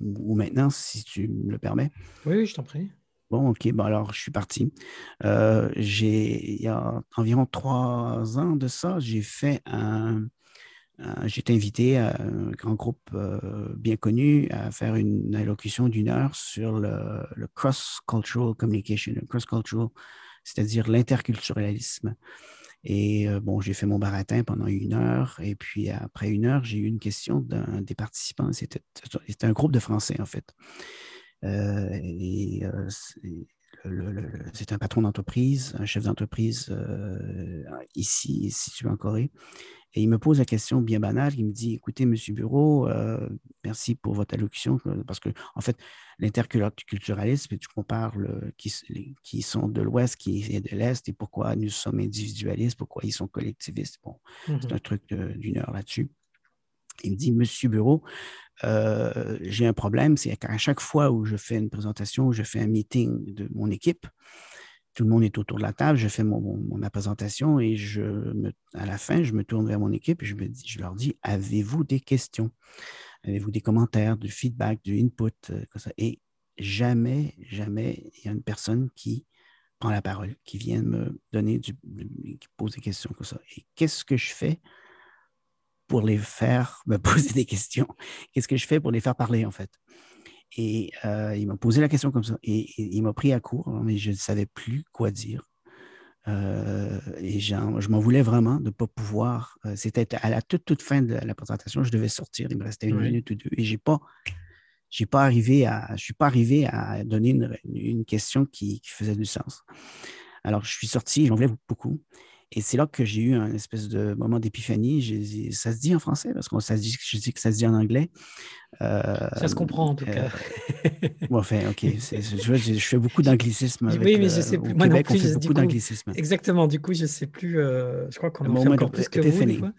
ou maintenant, si tu me le permets. Oui, oui, je t'en prie. Bon, OK, bon, alors je suis parti. Euh, j'ai, il y a environ trois ans de ça, j'ai fait un, euh, j'ai été invité à un grand groupe euh, bien connu à faire une allocution d'une heure sur le, cross-cultural communication, cross-cultural, c'est-à-dire l'interculturalisme. Et euh, bon, j'ai fait mon baratin pendant une heure. Et puis après une heure, j'ai eu une question d'un des participants. C'était un groupe de Français, en fait. et c'est un patron d'entreprise, un chef d'entreprise ici, situé en Corée. Et il me pose la question bien banale. Il me dit Écoutez, Monsieur Bureau, euh, merci pour votre allocution. Euh, parce que, en fait, l'interculturalisme, tu compares qui, qui, sont de l'Ouest, qui est de l'Est, et pourquoi nous sommes individualistes, pourquoi ils sont collectivistes. Bon, c'est un mmh truc d'une heure là-dessus. Il me dit Monsieur Bureau, euh, j'ai un problème, c'est qu'à chaque fois où je fais une présentation, où je fais un meeting de mon équipe, tout le monde est autour de la table, je fais mon, ma présentation et je à la fin, je me tourne vers mon équipe et je, me dis, je leur dis Avez-vous des questions? Avez-vous des commentaires, du feedback, du input euh, Et jamais, jamais, il y a une personne qui prend la parole, qui vient me donner, du, qui pose des questions comme ça. Et qu'est-ce que je fais pour les faire me poser des questions? Qu'est-ce que je fais pour les faire parler, en fait? Et euh, il m'a posé la question comme ça. Et, il m'a pris à court, mais je ne savais plus quoi dire. Euh, et je m'en voulais vraiment de ne pas pouvoir. Euh, c'était à la toute, toute fin de la présentation, je devais sortir. Il me restait une minute ou deux. Et j'ai pas. J'ai pas arrivé à, je suis pas arrivé à donner une, une question qui, qui, faisait du sens. Alors, je suis sorti, j'en voulais beaucoup. Et c'est là que j'ai eu un espèce de moment d'épiphanie. Ça se dit en français? Parce que ça dit, je dis que ça se dit en anglais. Euh, ça se comprend en tout cas. Euh, bon, enfin, ok. Je, je, fais beaucoup d'anglicisme. oui, mais je sais plus. Moi Québec, non plus, on fait beaucoup d'anglicisme. Exactement. Du coup, je ne sais plus. Euh, je crois qu'on en fait encore plus que vous.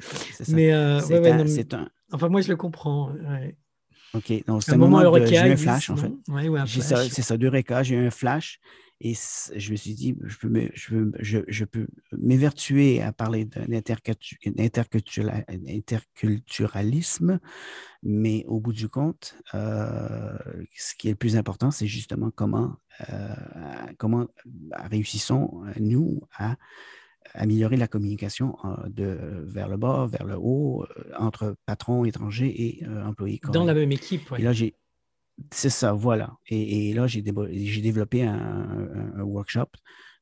Mais c'est un, Enfin, moi, je le comprends. OK. Donc, c'est un, moment, moment J'ai eu un flash, en fait. Ouais, ouais, c'est ça, d'Eureka. J'ai eu un flash. Et je me suis dit, je peux, je, je, peux m'évertuer à parler d'un interculturalisme, mais au bout du compte, euh, ce qui est le plus important, c'est justement comment, euh, comment réussissons, nous, à améliorer la communication euh, de, vers le bas, vers le haut, entre patrons étrangers et employés. Dans la même équipe, oui. Et là, j'ai c'est ça, voilà. Et, là, j'ai développé un, workshop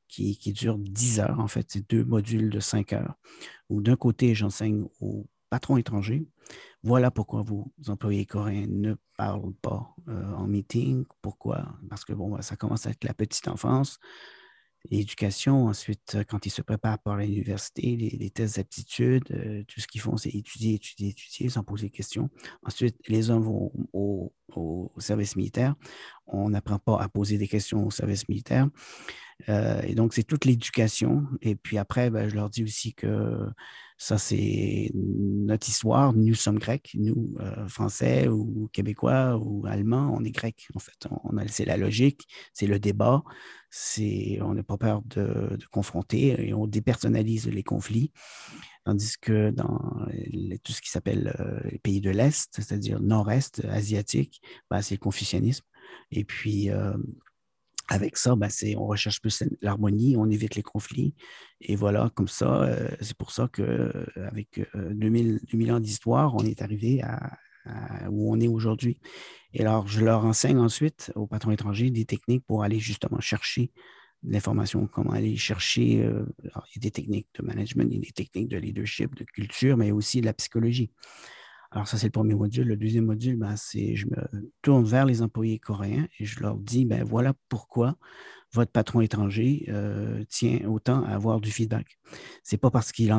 qui, dure 10 heures, en fait. C'est deux modules de 5 heures, où d'un côté, j'enseigne aux patrons étrangers. Voilà pourquoi vos employés coréens ne parlent pas euh, en meeting. Pourquoi? Parce que, bon, ça commence avec la petite enfance l'éducation. Ensuite, quand ils se préparent pour l'université, les, tests d'aptitude, euh, tout ce qu'ils font, c'est étudier, étudier, étudier sans poser de questions. Ensuite, les hommes vont au, service militaire. On n'apprend pas à poser des questions au service militaire. Euh, et donc, c'est toute l'éducation. Et puis après, ben, je leur dis aussi que ça, c'est notre histoire. Nous sommes grecs, nous, euh, français ou québécois ou allemands, on est grecs. En fait, c'est la logique, c'est le débat, on n'a pas peur de, confronter et on dépersonnalise les conflits. Tandis que dans tout ce qui s'appelle euh, les pays de l'Est, c'est-à-dire nord-est asiatique, ben, c'est le confucianisme. Et puis, euh, avec ça, ben, on recherche plus l'harmonie, on évite les conflits. Et voilà, comme ça, euh, c'est pour ça qu'avec euh, 2000, 2000, ans d'histoire, on est arrivé à, où on est aujourd'hui. Et alors, je leur enseigne ensuite aux patrons étrangers des techniques pour aller justement chercher l'information, comment aller chercher euh, des techniques de management, des techniques de leadership, de culture, mais aussi de la psychologie. Alors, ça, c'est le premier module. Le deuxième module, ben, c'est je me tourne vers les employés coréens et je leur dis, ben voilà pourquoi votre patron étranger euh, tient autant à avoir du feedback. Ce n'est pas parce qu'il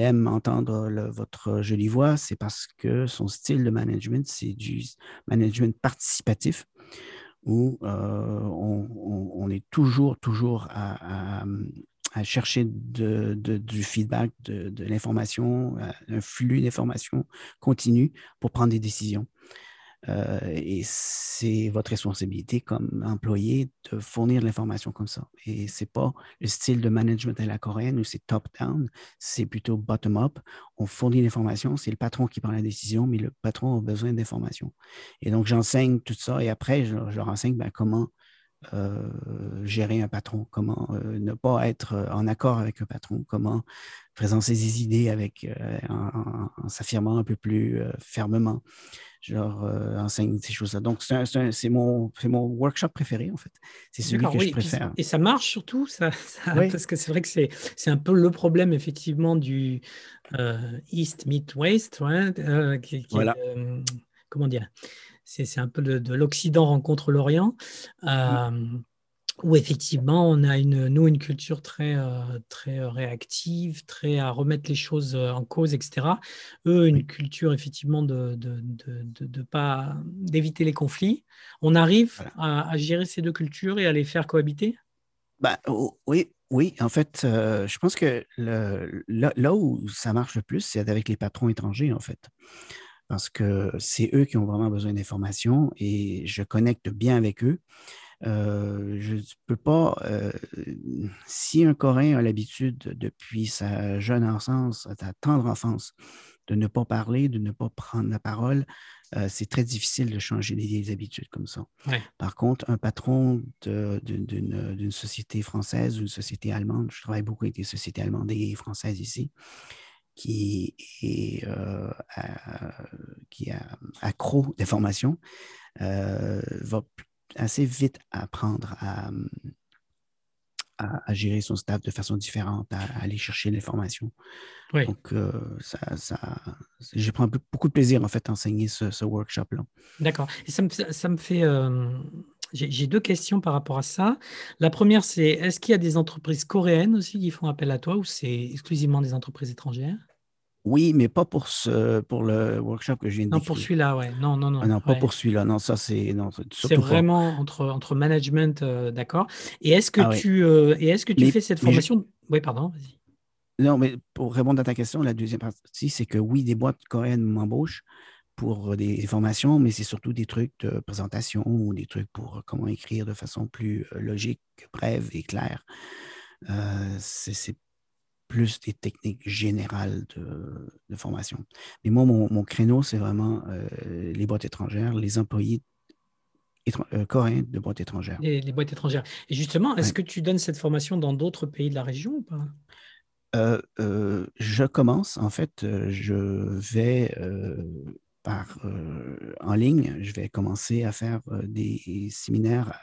aime entendre votre jolie voix, c'est parce que son style de management, c'est du management participatif où euh, on, est toujours, toujours à chercher du feedback, de, l'information, un flux d'informations continu pour prendre des décisions. Euh, et c'est votre responsabilité comme employé de fournir l'information comme ça. Et ce n'est pas le style de management à la coréenne où c'est top-down, c'est plutôt bottom-up. On fournit l'information, c'est le patron qui prend la décision, mais le patron a besoin d'informations. Et donc, j'enseigne tout ça et après, je, leur enseigne ben, comment euh, gérer un patron, comment euh, ne pas être euh, en accord avec un patron, comment présenter ses idées avec, en, s'affirmant un peu plus fermement. Je leur enseigne ces choses-là. Donc, c'est mon, mon workshop préféré, en fait. C'est celui que je préfère. Et ça marche surtout, ça, parce que c'est vrai que c'est un peu le problème, effectivement, du East Meet West, qui, voilà. comment dire c'est un peu de, l'Occident rencontre l'Orient, mmh. euh, où effectivement on a une, nous une culture très, euh, très réactive, très à remettre les choses euh, en cause, etc. Eux, une culture effectivement de, de, pas d'éviter les conflits. On arrive à, gérer ces deux cultures et à les faire cohabiter? Bah, oui, oui, en fait, je pense que le, là, où ça marche le plus, c'est avec les patrons étrangers, en fait parce que c'est eux qui ont vraiment besoin d'informations et je connecte bien avec eux. Euh, je ne peux pas, euh, si un Coréen a l'habitude depuis sa jeune enfance, sa tendre enfance, de ne pas parler, de ne pas prendre la parole, euh, c'est très difficile de changer des habitudes comme ça. Par contre, un patron d'une société française ou une société allemande, je travaille beaucoup avec des sociétés allemandes et françaises ici, qui est, euh, qui accro d'informations euh, va assez vite apprendre à, à, gérer son staff de façon différente, à, aller chercher l'information. Donc, euh, ça, ça, je prends beaucoup de plaisir en fait à enseigner ce, workshop-là. D'accord. Et ça me, ça me fait. J'ai deux questions par rapport à ça. La première, c'est est-ce qu'il y a des entreprises coréennes aussi qui font appel à toi ou c'est exclusivement des entreprises étrangères? Oui, mais pas pour, ce, pour le workshop que je viens de Non, pour celui-là, ouais. Non, non, non. Ah non, pas pour celui-là. Non, ça, c'est. C'est vraiment entre, entre management, euh, d'accord. Et est-ce que, ah tu, euh, et est-ce que tu fais cette formation? Oui, pardon, vas-y. Non, mais pour répondre à ta question, la deuxième partie, c'est que oui, des boîtes coréennes m'embauchent pour des formations, mais c'est surtout des trucs de présentation ou des trucs pour comment écrire de façon plus euh, logique, brève et claire. c'est plus des techniques générales de, formation. Mais moi, mon, créneau, c'est vraiment euh, les boîtes étrangères, les employés euh, coréens de boîtes étrangères. Les, les boîtes étrangères. Et justement, est-ce que tu donnes cette formation dans d'autres pays de la région ou pas? Euh, je commence, en fait, je vais par, en ligne, je vais commencer à faire des séminaires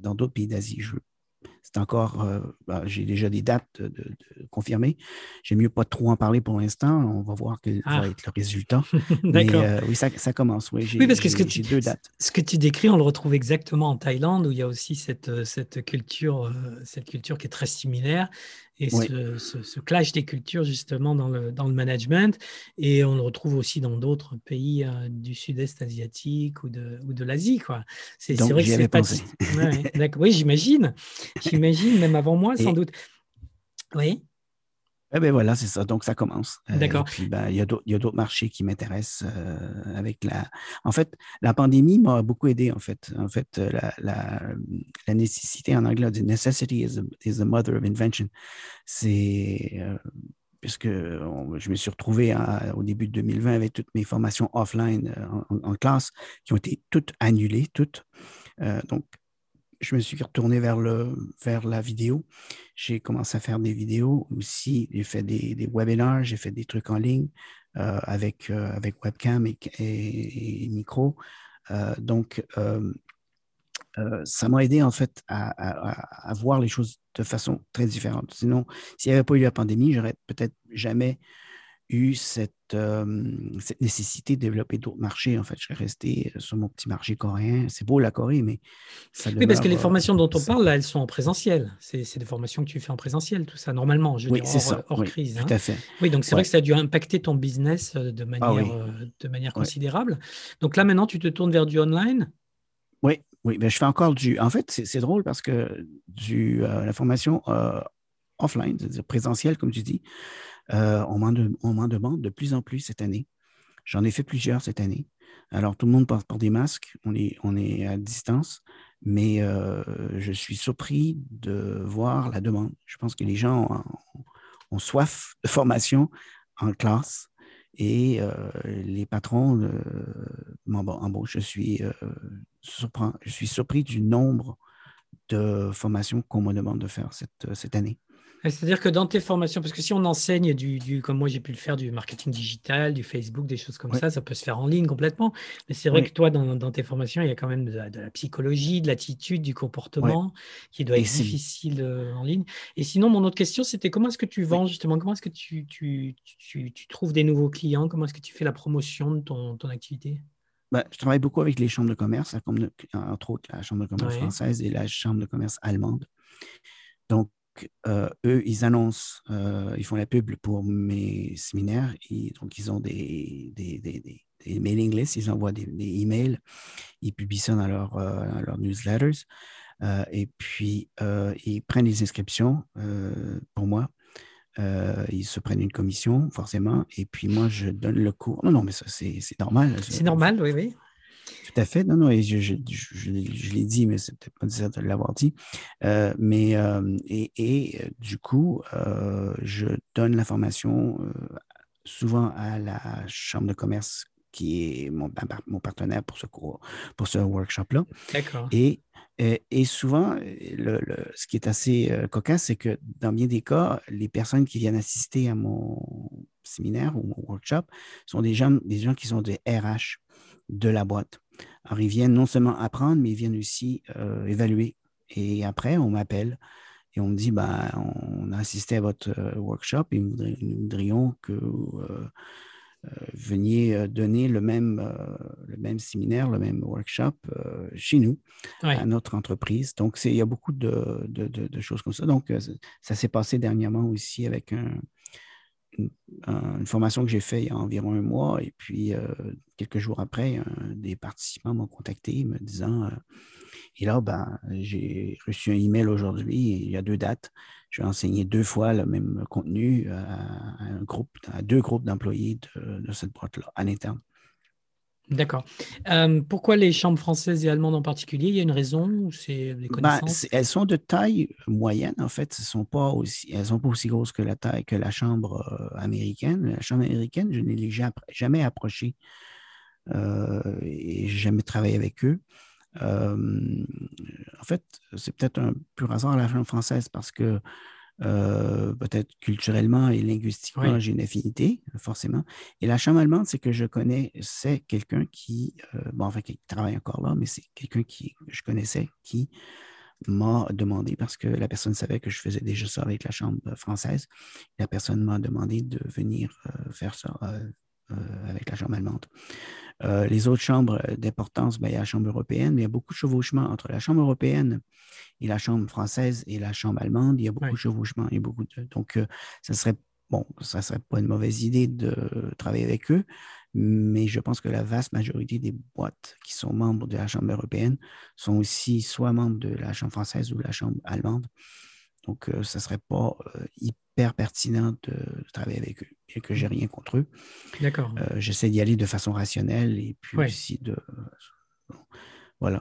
dans d'autres pays d'Asie. Je c'est encore, euh, bah, j'ai déjà des dates de, confirmées. J'aime mieux pas trop en parler pour l'instant. On va voir quel va ah. être le résultat. D'accord. Euh, oui, ça, commence. Oui, oui parce que, ce que tu, deux dates. Ce que tu décris, on le retrouve exactement en Thaïlande, où il y a aussi cette, euh, cette, culture, cette culture qui est très similaire et ce, clash des cultures justement dans le, dans le management. Et on le retrouve aussi dans d'autres pays euh, du sud-est asiatique ou de, ou de l'Asie. C'est vrai que c'est pas. oui, j'imagine. J'imagine, même avant moi, sans doute. Oui. Eh bien voilà, c'est ça. Donc, ça commence. Euh, D'accord. puis, ben, il y a d'autres marchés qui m'intéressent euh, avec la. En fait, la pandémie m'a beaucoup aidé, en fait. En fait, euh, la, la, nécessité, en anglais, the necessity is, the mother of invention. C'est. puisque je me suis retrouvé au début de 2020 avec toutes mes formations offline en, classe qui ont été toutes annulées, toutes. donc, je me suis retourné vers, la vidéo. J'ai commencé à faire des vidéos aussi. J'ai fait des, webinars, j'ai fait des trucs en ligne euh, avec, euh, avec webcam et, micro. Euh, donc, ça m'a aidé en fait à, à, voir les choses de façon très différente. Sinon, s'il n'y avait pas eu la pandémie, j'aurais peut-être jamais eu cette, cette nécessité de développer d'autres marchés. En fait, je serais resté sur mon petit marché coréen. C'est beau la Corée, mais ça Oui, parce que les formations dont on parle, là, elles sont en présentiel. C'est des formations que tu fais en présentiel, tout ça, normalement, je oui, c'est ça. hors crise. Tout hein. à fait. Oui, donc c'est vrai que ça a dû impacter ton business de ah manière, de manière considérable. Donc là, maintenant, tu te tournes vers du online? Oui, oui, mais je fais encore du. En fait, c'est drôle parce que du, la formation offline, c'est-à-dire présentiel, comme tu dis, on m'en demande de plus en plus cette année. J'en ai fait plusieurs cette année. Alors, tout le monde porte, des masques, on est, on est à distance, mais je suis surpris de voir la demande. Je pense que les gens ont soif de formation en classe et euh, les patrons euh, m'embauchent. Je suis, euh, surpris du nombre de formations qu'on me demande de faire cette année. C'est-à-dire que dans tes formations, parce que si on enseigne du, du, comme moi j'ai pu le faire, du marketing digital, du Facebook, des choses comme ça, ça peut se faire en ligne complètement. Mais c'est vrai que toi, dans, dans, tes formations, il y a quand même de la, psychologie, de l'attitude, du comportement qui doit être difficile euh, en ligne. Et sinon, mon autre question, c'était comment est-ce que tu vends justement Comment est-ce que tu, tu, tu, tu, trouves des nouveaux clients? Comment est-ce que tu fais la promotion de ton, ton activité? Ben, je travaille beaucoup avec les chambres de commerce, entre autres la Chambre de commerce française et la Chambre de commerce allemande. Donc, euh, eux, ils annoncent, euh, ils font la pub pour mes séminaires. Donc, ils ont des, des, des, des, mailing lists, ils envoient des, emails, ils publient ça dans, leur, euh, leurs newsletters. et puis, ils prennent les inscriptions pour moi. ils se prennent une commission, forcément. Et puis, moi, je donne le cours. Non, non, mais ça, c'est normal. C'est normal, oui, oui. Tout à fait. Non, non, et je, je, je, l'ai dit, mais c'est peut-être pas nécessaire de l'avoir dit. Euh, mais, euh, et, et, euh, du coup, je donne la formation souvent à la Chambre de commerce qui est mon, mon partenaire pour ce cours, pour ce workshop-là. D'accord. Et, et, souvent, le, ce qui est assez cocasse, c'est que dans bien des cas, les personnes qui viennent assister à mon séminaire ou mon workshop sont des gens, des gens qui sont des RH de la boîte. Alors, ils viennent non seulement apprendre, mais ils viennent aussi euh, évaluer. Et après, on m'appelle et on me dit, bah, on a assisté à votre euh, workshop et nous voudrions que vous euh, veniez donner le même, le même séminaire, le même workshop chez nous, à notre entreprise. Donc, il y a beaucoup de, de, choses comme ça. Donc, ça s'est passé dernièrement aussi avec un, une, formation que j'ai faite il y a environ un mois. Et puis, euh, quelques jours après, des participants m'ont contacté me disant euh, Et là, ben, j'ai reçu un email aujourd'hui, il y a deux dates. Je vais enseigner deux fois le même contenu à deux groupes d'employés de, de cette boîte-là, à l'interne. D'accord. Euh, pourquoi les chambres françaises et allemandes en particulier? Il y a une raison ou c'est des ben, connaissances? Elles sont de taille moyenne, en fait. Elles ne sont, pas aussi, elles sont pas aussi grosses que la taille que la chambre euh, américaine. La chambre américaine, je ne l'ai jamais approchée euh, et jamais travaillé avec eux. Euh, en fait, c'est peut-être un pur hasard à la chambre française parce que euh, peut-être culturellement et linguistiquement, j'ai une affinité, forcément. Et la chambre allemande, c'est que je connais, c'est quelqu'un qui, euh, bon, enfin, qui travaille encore là, mais c'est quelqu'un qui je connaissais qui m'a demandé, parce que la personne savait que je faisais déjà ça avec la chambre française, la personne m'a demandé de venir euh, faire ça avec la chambre allemande. les autres chambres d'importance, ben, il y a la chambre européenne, mais il y a beaucoup de chevauchements entre la chambre européenne et la chambre française et la chambre allemande, il y a beaucoup de chevauchements et beaucoup de. Donc, euh, ça serait bon, ça serait pas une mauvaise idée de travailler avec eux, mais je pense que la vaste majorité des boîtes qui sont membres de la Chambre européenne sont aussi soit membres de la Chambre française ou de la Chambre allemande. Donc, euh, ça ne serait pas euh, hyper pertinent de, travailler avec eux, et que j'ai rien contre eux. D'accord. J'essaie d'y aller de façon rationnelle et puis aussi de. voilà.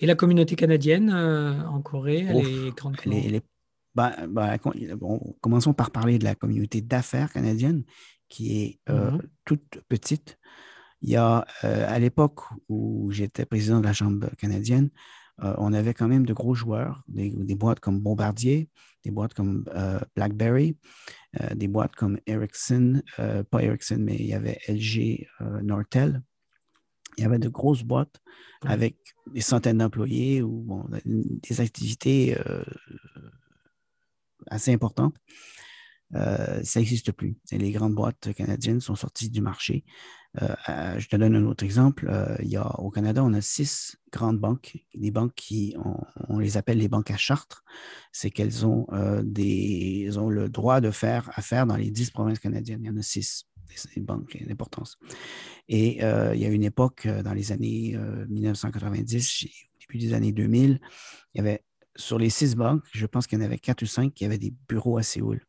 Et la communauté canadienne euh, en Corée, elle est grande bah, bah, Commençons par parler de la communauté d'affaires canadienne, qui est euh, mhm. toute petite. Il y a, euh, à l'époque où j'étais président de la Chambre canadienne, on avait quand même de gros joueurs, des, boîtes comme Bombardier, des boîtes comme BlackBerry, des boîtes comme Ericsson, pas Ericsson, mais il y avait LG, Nortel il y avait de grosses boîtes avec des centaines d'employés ou des activités euh, assez importantes. Euh, ça n'existe plus. les grandes boîtes canadiennes sont sorties du marché. Euh, je te donne un autre exemple. il y a, au Canada, on a six grandes banques, des banques qui, on, les appelle les banques à chartres. C'est qu'elles ont, ont le droit de faire affaire dans les dix provinces canadiennes. Il y en a six des banques d'importance. Et euh, il y a une époque, euh, dans les années 1990, euh, au début des années 2000, il y avait sur les six banques, je pense qu'il y en avait quatre ou cinq qui avaient des bureaux à Séoul.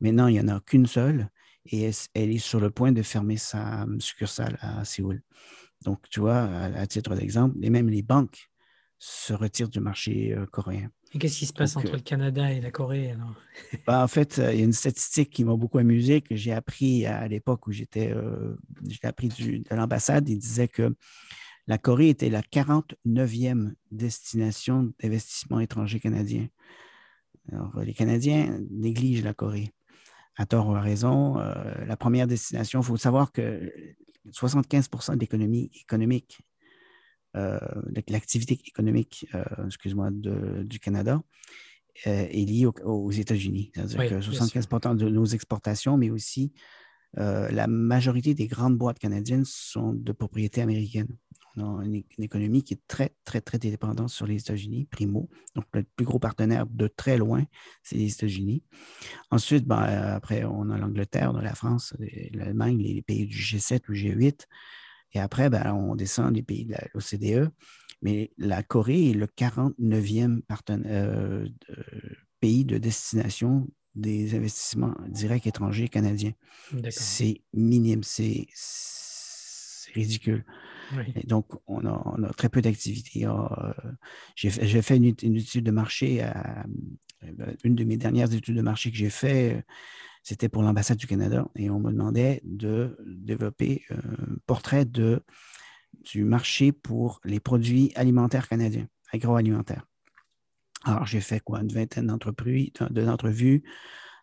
Maintenant, il n'y en a qu'une seule et elle, est sur le point de fermer sa succursale à Séoul. Donc, tu vois, à, titre d'exemple, et même les banques se retirent du marché euh, coréen. Et qu'est-ce qui se passe entre euh, le Canada et la Corée alors? Ben, en fait, il y a une statistique qui m'a beaucoup amusé, que j'ai appris à l'époque où j'étais, euh, j'ai appris de l'ambassade. Il disait que la Corée était la 49e destination d'investissement étranger canadien. Alors, les Canadiens négligent la Corée à tort ou à raison. Euh, la première destination, il faut savoir que 75% de l'économie économique, euh, l'activité économique, euh, excuse-moi, du Canada est liée aux, États-Unis. C'est-à-dire que 75% de nos exportations, mais aussi la majorité des grandes boîtes canadiennes sont de propriété américaine. On a une, économie qui est très, très, très dépendante sur les États-Unis, primo. Donc, le plus gros partenaire de très loin, c'est les États-Unis. Ensuite, ben, après, on a l'Angleterre, la France, l'Allemagne, les pays du G7 ou G8. Et après, ben, on descend des pays de l'OCDE. Mais la Corée est le 49e euh, pays de destination des investissements directs étrangers canadiens. C'est minime, c'est ridicule. donc, on a, très peu d'activités. Euh, j'ai fait une, étude de marché, euh, une de mes dernières études de marché que j'ai fait, c'était pour l'ambassade du Canada et on me demandait de développer un portrait de, du marché pour les produits alimentaires canadiens, agroalimentaires. Alors, j'ai fait quoi, une vingtaine d'entrevues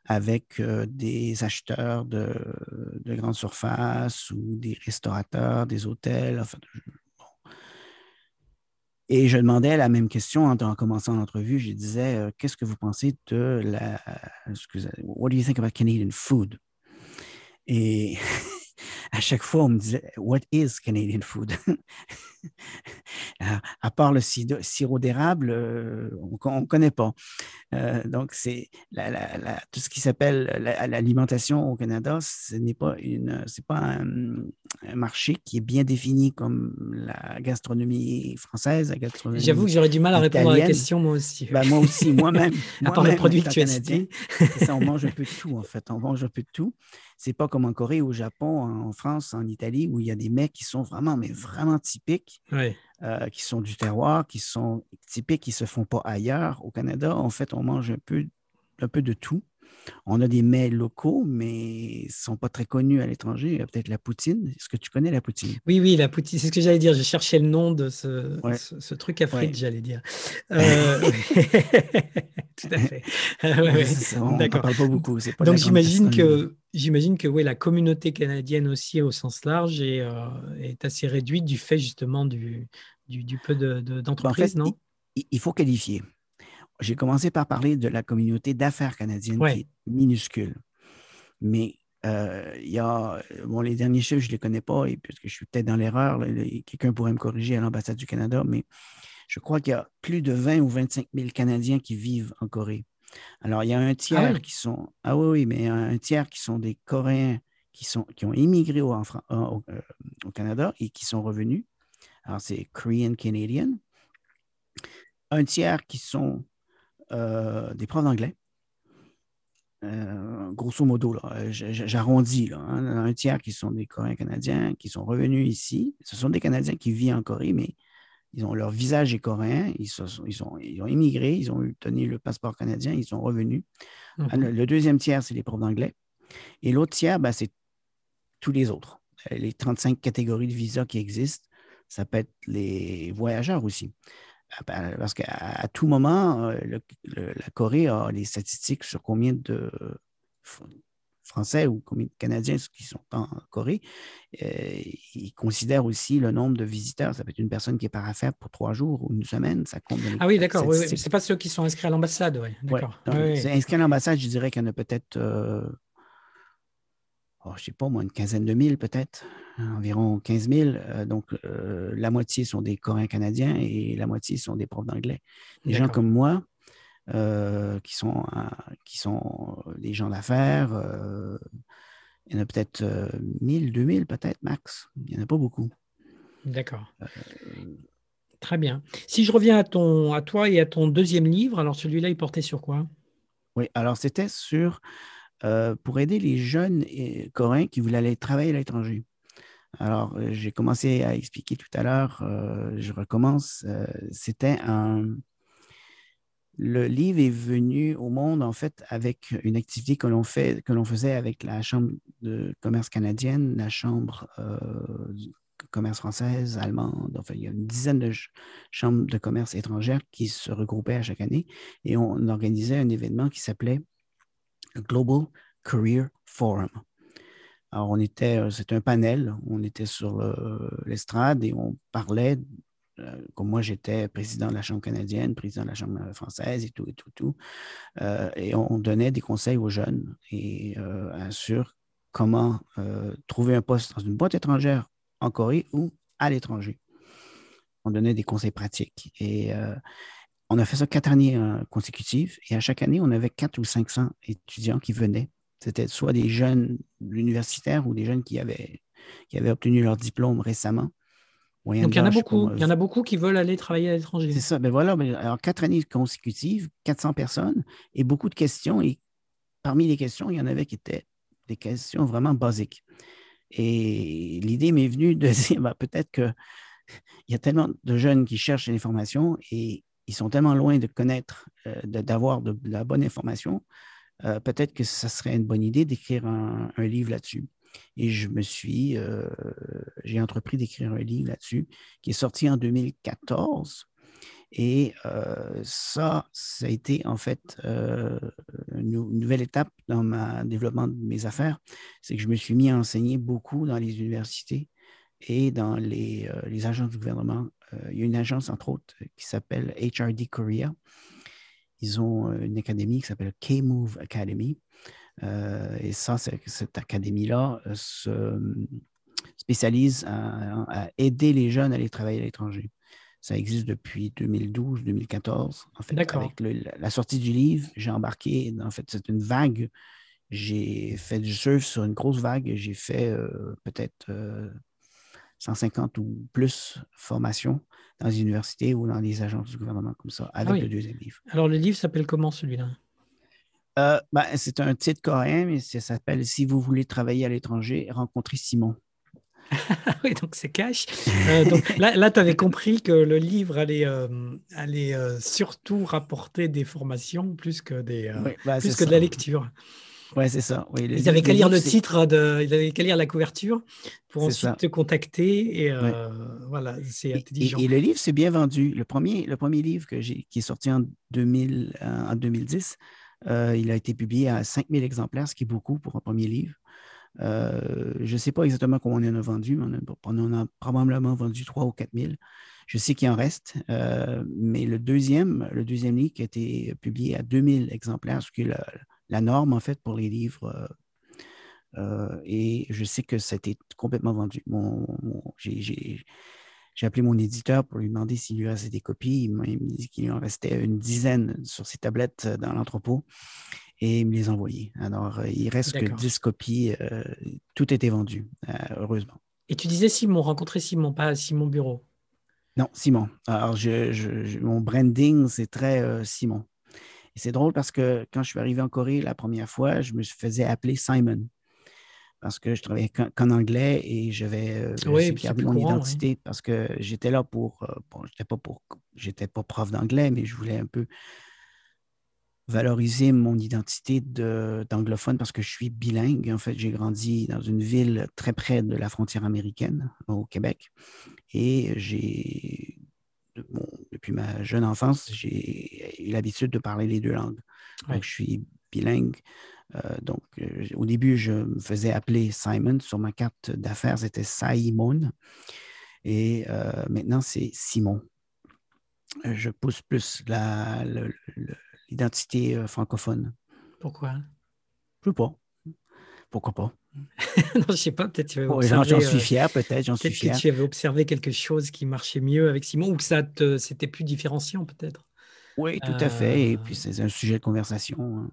avec euh, des acheteurs de, grandes surfaces ou des restaurateurs, des hôtels. Et je demandais la même question en, commençant l'entrevue. Je disais, euh, qu'est-ce que vous pensez de la... Excusez, what do you think about Canadian food? Et à chaque fois, on me disait, What is Canadian food? à part le sirop d'érable, euh, on ne connaît pas. Euh, donc, c'est tout ce qui s'appelle l'alimentation au Canada, ce n'est pas, une, pas un, marché qui est bien défini comme la gastronomie française, J'avoue que j'aurais du mal à répondre à la question, moi aussi. Ben, moi aussi, moi-même. à part les produits que tu as cités. on mange un peu de tout, en fait. On mange un peu de tout. C'est pas comme en Corée, au Japon, en France, en Italie, où il y a des mets qui sont vraiment, mais vraiment typiques, euh, qui sont du terroir, qui sont typiques, qui ne se font pas ailleurs. Au Canada, en fait, on mange un peu, un peu de tout. On a des mets locaux, mais ils ne sont pas très connus à l'étranger. Il y a peut-être la poutine. Est-ce que tu connais la poutine? Oui, oui, la poutine. C'est ce que j'allais dire. Je cherchais le nom de ce, ce, truc à frites, j'allais dire. Euh, tout à fait. on ne parle pas beaucoup. Donc j'imagine que, j'imagine que la communauté canadienne aussi, au sens large, est, euh, est assez réduite du fait justement du, du, peu d'entreprises, de, non? il faut qualifier j'ai commencé par parler de la communauté d'affaires canadienne qui est minuscule. Mais euh, il y a, bon, les derniers chiffres, je ne les connais pas, et puisque je suis peut-être dans l'erreur, quelqu'un pourrait me corriger à l'ambassade du Canada, mais je crois qu'il y a plus de 20 ou 25 000 Canadiens qui vivent en Corée. Alors, il y a un tiers ah qui sont, ah oui, oui, mais un tiers qui sont des Coréens qui, sont, qui ont immigré au, au, euh, au Canada et qui sont revenus. Alors, c'est Korean Canadian. Un tiers qui sont euh, des profs d'anglais. Euh, grosso modo, j'arrondis, hein, un tiers qui sont des Coréens canadiens qui sont revenus ici. Ce sont des Canadiens qui vivent en Corée, mais ils ont leur visage est coréen, ils, ils, ont, ils ont immigré, ils ont obtenu le passeport canadien, ils sont revenus. Le, deuxième tiers, c'est les profs d'anglais. Et l'autre tiers, ben, c'est tous les autres. Les 35 catégories de visas qui existent, ça peut être les voyageurs aussi. Ah ben, parce qu'à tout moment, euh, la Corée a les statistiques sur combien de Français ou Canadiens qui sont en Corée. Euh, ils considèrent aussi le nombre de visiteurs. Ça peut être une personne qui est par affaire pour trois jours ou une semaine. Ça compte ah oui, d'accord. Ce n'est pas ceux qui sont inscrits à l'ambassade. Oui. D'accord. inscrit à l'ambassade, je dirais qu'il y en a peut-être euh, oh, je ne sais pas, moi, une quinzaine de mille peut-être, environ 15 000. Euh, donc, la moitié sont des Coréens canadiens et la moitié sont des profs d'anglais. Des gens comme moi, euh, qui, sont, qui sont des gens d'affaires, il y en a peut-être 1000, 2000 peut-être max. Il n'y en a pas beaucoup. D'accord. Très bien. Si je reviens à, ton, à toi et à ton deuxième livre, alors celui-là, il portait sur quoi? Oui, alors c'était sur euh, pour aider les jeunes coréens qui voulaient aller travailler à l'étranger. Alors, euh, j'ai commencé à expliquer tout à l'heure, euh, je recommence. c'était un. Le livre est venu au monde, en fait, avec une activité que l'on fait, que l'on faisait avec la Chambre de commerce canadienne, la Chambre commerce française, allemande. Enfin, il y a une dizaine de chambres de commerce étrangères qui se regroupaient à chaque année et on organisait un événement qui s'appelait Global Career Forum. Alors, on était, euh, c'était un panel, on était sur l'estrade et on parlait, euh, comme moi j'étais président de la Chambre canadienne, président de la Chambre française et tout, et tout, tout. Euh, et on donnait des conseils aux jeunes et sur comment trouver un poste dans une boîte étrangère en Corée ou à l'étranger. On donnait des conseils pratiques. Et euh, on a fait ça quatre années euh, consécutives. Et à chaque année, on avait quatre ou 500 étudiants qui venaient. C'était soit des jeunes universitaires ou des jeunes qui avaient, qui avaient obtenu leur diplôme récemment. Donc, il y en a beaucoup. il y en a beaucoup qui veulent aller travailler à l'étranger. C'est ça. Ben voilà. Ben, alors, quatre années consécutives, 400 personnes et beaucoup de questions. Et parmi les questions, il y en avait qui étaient des questions vraiment basiques. Et l'idée m'est venue de dire, ben, peut-être qu'il y a tellement de jeunes qui cherchent l'information et ils sont tellement loin de connaître, euh, d'avoir de, la bonne information, euh, peut-être que ça serait une bonne idée d'écrire un, livre là-dessus. Et je me suis, euh, j'ai entrepris d'écrire un livre là-dessus qui est sorti en 2014 et euh, ça, ça a été en fait euh, une, nouvelle étape dans le développement de mes affaires. C'est que je me suis mis à enseigner beaucoup dans les universités et dans les, les agences du gouvernement. il y a une agence, entre autres, qui s'appelle HRD Korea. Ils ont une académie qui s'appelle K-Move Academy. Et ça, cette académie-là se spécialise à, aider les jeunes à aller travailler à l'étranger. Ça existe depuis 2012-2014. En fait, avec la sortie du livre, j'ai embarqué, en fait, c'est une vague. J'ai fait du surf sur une grosse vague. J'ai fait euh, peut-être 150 euh, ou plus formations dans les universités ou dans les agences du gouvernement comme ça, avec ah le deuxième livre. Alors, le livre s'appelle comment celui-là? Euh, ben, c'est un titre coréen, mais ça s'appelle Si vous voulez travailler à l'étranger, rencontrez Simon. oui, donc c'est cash. Euh, donc là, là tu avais compris que le livre allait, euh, allait surtout rapporter des formations plus que, des, bah, plus que de la lecture. Oui, c'est ça. Oui, ils n'avaient qu'à lire le titre, de, ils avaient qu'à lire la couverture pour ensuite te contacter. Et voilà, c'est intelligent. Et, le livre s'est bien vendu. Le premier, le premier livre que qui est sorti en, 2000, en 2010, il a été publié à 5000 exemplaires, ce qui est beaucoup pour un premier livre. Euh, je ne sais pas exactement comment on en a vendu, mais on, en a probablement vendu 3 ou 4 000. Je sais qu'il en reste, euh, mais le deuxième, le deuxième livre qui a été publié à 2000 exemplaires, ce qui est la, norme en fait pour les livres. Euh, et je sais que c'était complètement vendu. Appelé mon éditeur pour lui demander s'il lui restait des copies. Il m'a dit qu'il en restait une dizaine sur ses tablettes dans l'entrepôt et me les envoyer. Alors, euh, il reste que 10 copies. Euh, tout était vendu, euh, heureusement. Et tu disais Simon, rencontrer Simon, pas Simon Bureau. Non, Simon. Alors, je, mon branding, c'est très Simon. Et c'est drôle parce que quand je suis arrivé en Corée la première fois, je me faisais appeler Simon parce que je travaillais qu'en anglais et j'avais oui, mon identité parce que j'étais là pour, bon, j'étais pas pour, j'étais pas prof d'anglais, mais je voulais un peu valoriser mon identité d'anglophone parce que je suis bilingue. En fait, j'ai grandi dans une ville très près de la frontière américaine, au Québec. Et j'ai, depuis ma jeune enfance, j'ai eu l'habitude de parler les deux langues. Donc, je suis bilingue. Euh, donc, euh, au début, je me faisais appeler Simon. Sur ma carte d'affaires, c'était Simon. Et euh, maintenant, c'est Simon. Je pousse plus la, le identité euh, francophone. Pourquoi? Je sais pas. Pourquoi pas? non, je sais pas, peut-être tu J'en suis fier, peut-être, j'en suis fier. que tu avais observé quelque chose qui marchait mieux avec Simon ou que ça te, c'était plus différenciant, peut-être. Oui, tout à fait. Et puis, c'est un sujet de conversation.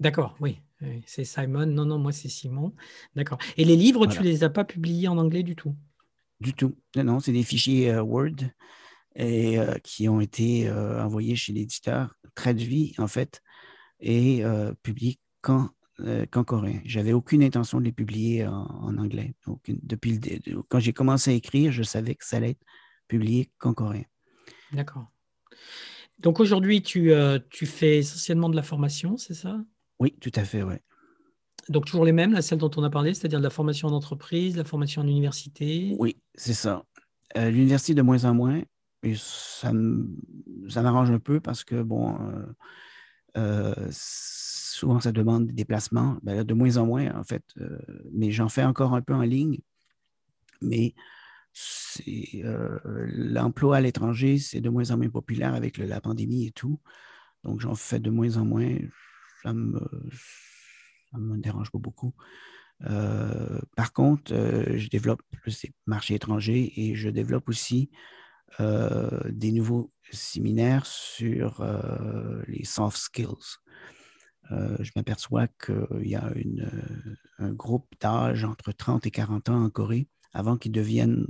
D'accord, oui. C'est Simon. Non, non, moi, c'est Simon. D'accord. Et les livres, tu tu les as pas publiés en anglais du tout? Du tout. Non, non, c'est des fichiers Word et, qui ont été envoyés chez l'éditeur, traduits en fait, et publiés qu'en coréen. J'avais aucune intention de les publier en, anglais. depuis quand j'ai commencé à écrire, je savais que ça allait être publié qu'en coréen. D'accord. Donc aujourd'hui, tu, tu fais essentiellement de la formation, c'est ça? Oui, tout à fait, oui. Donc toujours les mêmes, là, celles dont on a parlé, c'est-à-dire de la formation en entreprise, la formation en université Oui, c'est ça. L'université de moins en moins, et ça m'arrange un peu parce que, bon, euh, euh, souvent ça demande des déplacements. Ben de moins en moins, en fait. Euh, mais j'en fais encore un peu en ligne. Mais l'emploi à l'étranger, c'est de moins en moins populaire avec la pandémie et tout. Donc, j'en fais de moins en moins. Ça me, me dérange pas beaucoup. par contre, je développe le marché étranger et je développe aussi euh, des nouveaux séminaires sur euh, les soft skills. Euh, je m'aperçois qu'il y a un groupe d'âge entre 30 et 40 ans en Corée avant qu'ils deviennent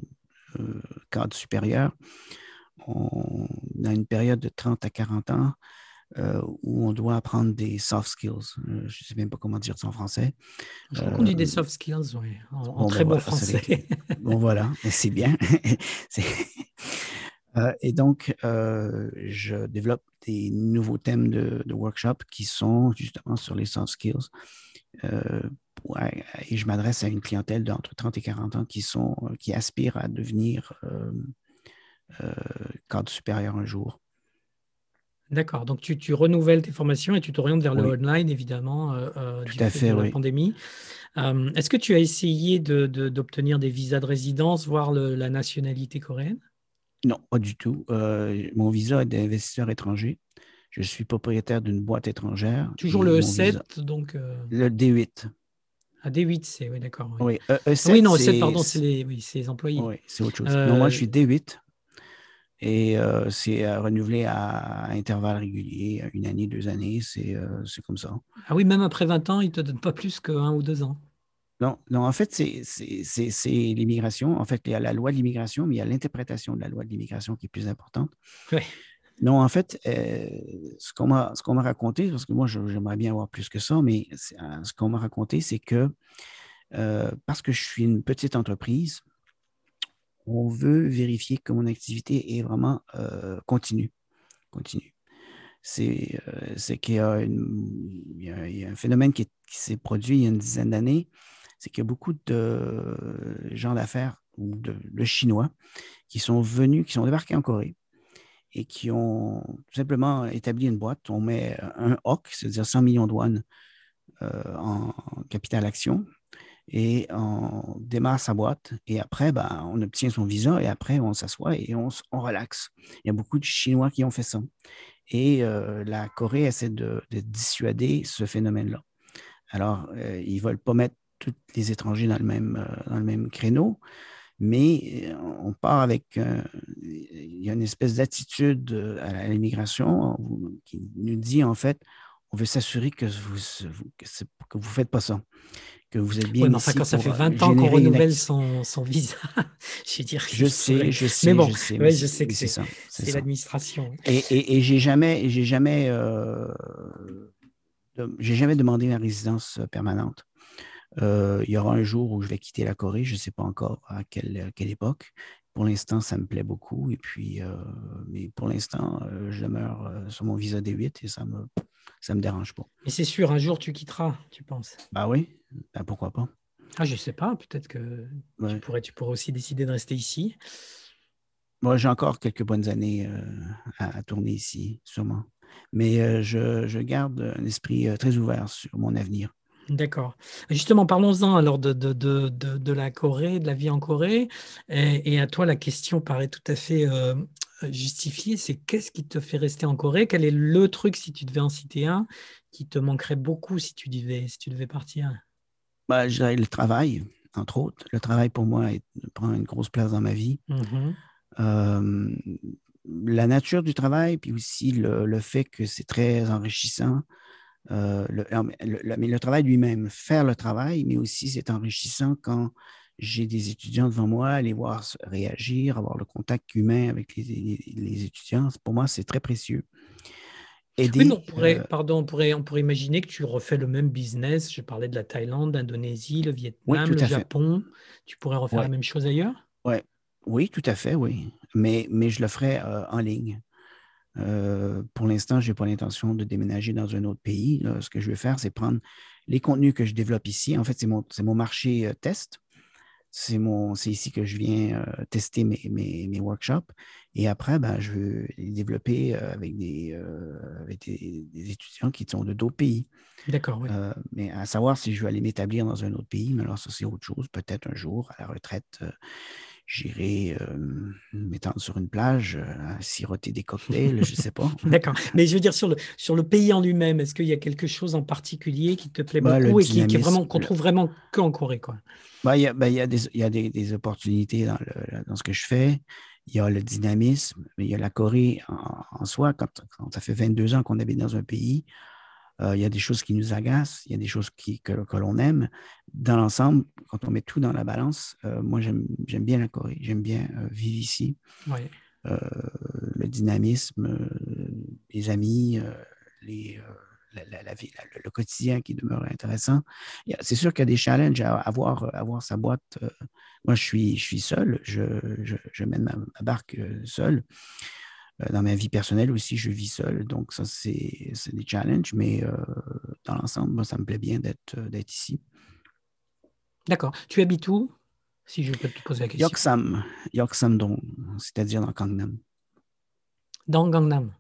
cadres supérieurs. On a une période de 30 à 40 ans où on doit apprendre des soft skills. je ne sais même pas comment dire ça en français. Je crois qu'on dit des soft skills, oui, en, très ben bon français. bon, voilà, c'est bien. Euh, et donc, euh, je développe des nouveaux thèmes de, workshop qui sont justement sur les soft skills. Euh, et je m'adresse à une clientèle d'entre 30 et 40 ans qui, sont, qui aspirent à devenir cadre supérieur un jour. D'accord. Donc, tu, renouvelles tes formations et tu t'orientes vers le online, évidemment, du fait, de la pandémie. Est-ce que tu as essayé d'obtenir des visas de résidence, voire la nationalité coréenne? Non, pas du tout. Euh, mon visa est d'investisseur étranger. Je suis propriétaire d'une boîte étrangère. Toujours le E7, donc. Euh, le D8. Ah, D8, c'est, oui, d'accord. Oui, e, E7, oui non, E7, pardon, c'est les, oui, les, employés. Oui, c'est autre chose. Non, moi, je suis D8 et euh, c'est renouvelé à, intervalles réguliers, une année, deux années, c'est, c'est comme ça. Ah oui, même après 20 ans, ils ne te donnent pas plus qu'un ou deux ans. Non, non, en fait, c'est l'immigration. En fait, il y a la loi de l'immigration, mais il y a l'interprétation de la loi de l'immigration qui est plus importante. Oui. Non, en fait, euh, ce qu'on m'a raconté, parce que moi, j'aimerais bien avoir plus que ça, mais euh, ce qu'on m'a raconté, c'est que euh, parce que je suis une petite entreprise, on veut vérifier que mon activité est vraiment continue. continue. C'est qu'il y, a un phénomène qui s'est produit il y a une dizaine d'années, c'est qu'il y a beaucoup de gens d'affaires ou de, Chinois qui sont venus, qui sont débarqués en Corée et qui ont tout simplement établi une boîte. On met un HOC, c'est-à-dire 100 millions de won euh, en capital action, et on démarre sa boîte. Et après, ben, on obtient son visa et après, on s'assoit et on, relaxe. Il y a beaucoup de Chinois qui ont fait ça. Et euh, la Corée essaie de, dissuader ce phénomène-là. Alors, euh, ils ne veulent pas mettre tous les étrangers dans le même, euh, dans le même créneau, mais on part avec, il y a une espèce d'attitude à l'immigration qui nous dit en fait, on veut s'assurer que vous que, vous faites pas ça, que vous êtes bien. enfin, quand ça fait 20 ans qu'on renouvelle son, son, visa, je veux dire. Je sais, je sais, mais bon, je sais, je sais que c'est ça. C'est l'administration. Et, et, et j'ai jamais, j'ai jamais, j'ai jamais demandé ma résidence permanente. Euh, il y aura un jour où je vais quitter la Corée, je ne sais pas encore à quelle, quelle époque. Pour l'instant, ça me plaît beaucoup. Et puis, euh, mais pour l'instant, euh, je demeure sur mon visa D8 et ça me, ça me dérange pas. Mais c'est sûr, un jour tu quitteras, tu penses? Bah oui, bah pourquoi pas? Ah, je ne sais pas, peut-être que tu, pourrais, tu pourrais aussi décider de rester ici. Moi, j'ai encore quelques bonnes années à, tourner ici, sûrement. Mais je, je, garde un esprit très ouvert sur mon avenir. D'accord. Justement, parlons-en alors de, de, de, de, la Corée, de la vie en Corée. Et, à toi, la question paraît tout à fait euh, justifiée. C'est qu'est-ce qui te fait rester en Corée? Quel est le truc, si tu devais en citer un, qui te manquerait beaucoup si tu devais, si tu devais partir? Bah, Je dirais le travail, entre autres. Le travail, pour moi, prend une grosse place dans ma vie. Mmh euh, la nature du travail, puis aussi le, le fait que c'est très enrichissant. Euh, le, mais le travail lui-même, faire le travail, mais aussi c'est enrichissant quand j'ai des étudiants devant moi, les voir réagir, avoir le contact humain avec les, étudiants, pour moi, c'est très précieux. Aider, on pourrait, euh, pardon, on pourrait, on pourrait imaginer que tu refais le même business. Je parlais de la Thaïlande, l'Indonésie, le Vietnam, le Japon. Tu pourrais refaire la même chose ailleurs? Ouais. Oui, tout à fait, oui. Mais, mais je le ferai euh, en ligne. Euh, pour l'instant, je n'ai pas l'intention de déménager dans un autre pays. Ce que je vais faire, c'est prendre les contenus que je développe ici. En fait, c'est mon, mon, marché test. C'est ici que je viens tester mes, mes, mes, workshops. Et après, ben, je veux les développer avec, des, avec des, étudiants qui sont de d'autres pays. D'accord, oui. mais à savoir si je veux aller m'établir dans un autre pays, mais alors ça, c'est autre chose. Peut-être un jour, à la retraite, j'irai m'étendre sur une plage, siroter des cocktails, je ne sais pas. D'accord. Mais je veux dire, sur le, sur le pays en lui-même, est-ce qu'il y a quelque chose en particulier qui te plaît bah, beaucoup et qui, est vraiment, qu'on trouve vraiment qu'en Corée? Quoi? Bah, il y a, bah, y a, des, y a des, des, opportunités dans, le, dans ce que je fais il y a le dynamisme, mais il y a la Corée en, soi. Quand, ça fait 22 ans qu'on habite dans un pays, euh, il y a des choses qui nous agacent, il y a des choses qui, que, l'on aime. Dans l'ensemble, quand on met tout dans la balance, euh, moi, j'aime bien la Corée, j'aime bien euh, vivre ici. le dynamisme, les amis, les, la, vie, le quotidien qui demeure intéressant. C'est sûr qu'il y a des challenges à avoir, avoir sa boîte. Euh, moi, je suis, je suis seul, je, je, mène ma, barque euh, seul. Euh, dans ma vie personnelle aussi, je vis seul. Donc, ça, c'est des challenges, mais dans l'ensemble, moi, ça me plaît bien d'être ici. D'accord. Tu habites où, si je peux te poser la question? Yoksam, Yoksam-dong, c'est-à-dire dans Gangnam. Dans Gangnam.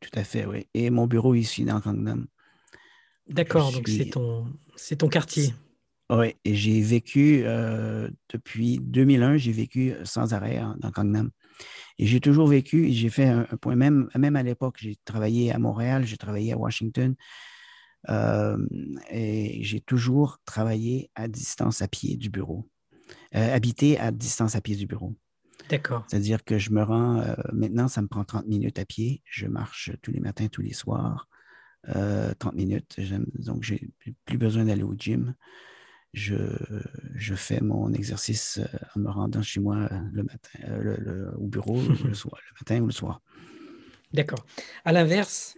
Tout à fait, oui. Et mon bureau ici dans Gangnam. D'accord, donc c'est ton, c'est ton quartier. Oui, et j'ai vécu euh, depuis 2001, j'ai vécu sans arrêt dans Gangnam. Et j'ai toujours vécu, et j'ai fait un, point, même, même à l'époque, j'ai travaillé à Montréal, j'ai travaillé à Washington, euh, et j'ai toujours travaillé à distance à pied du bureau, euh, habité à distance à pied du bureau. D'accord. C'est-à-dire que je me rends, euh, maintenant, ça me prend 30 minutes à pied. Je marche tous les matins, tous les soirs. 30 euh, minutes. Donc, je n'ai plus besoin d'aller au gym. Je, je, fais mon exercice euh, en me rendant chez moi le matin, au bureau le, soir, le matin ou le soir. D'accord. À l'inverse,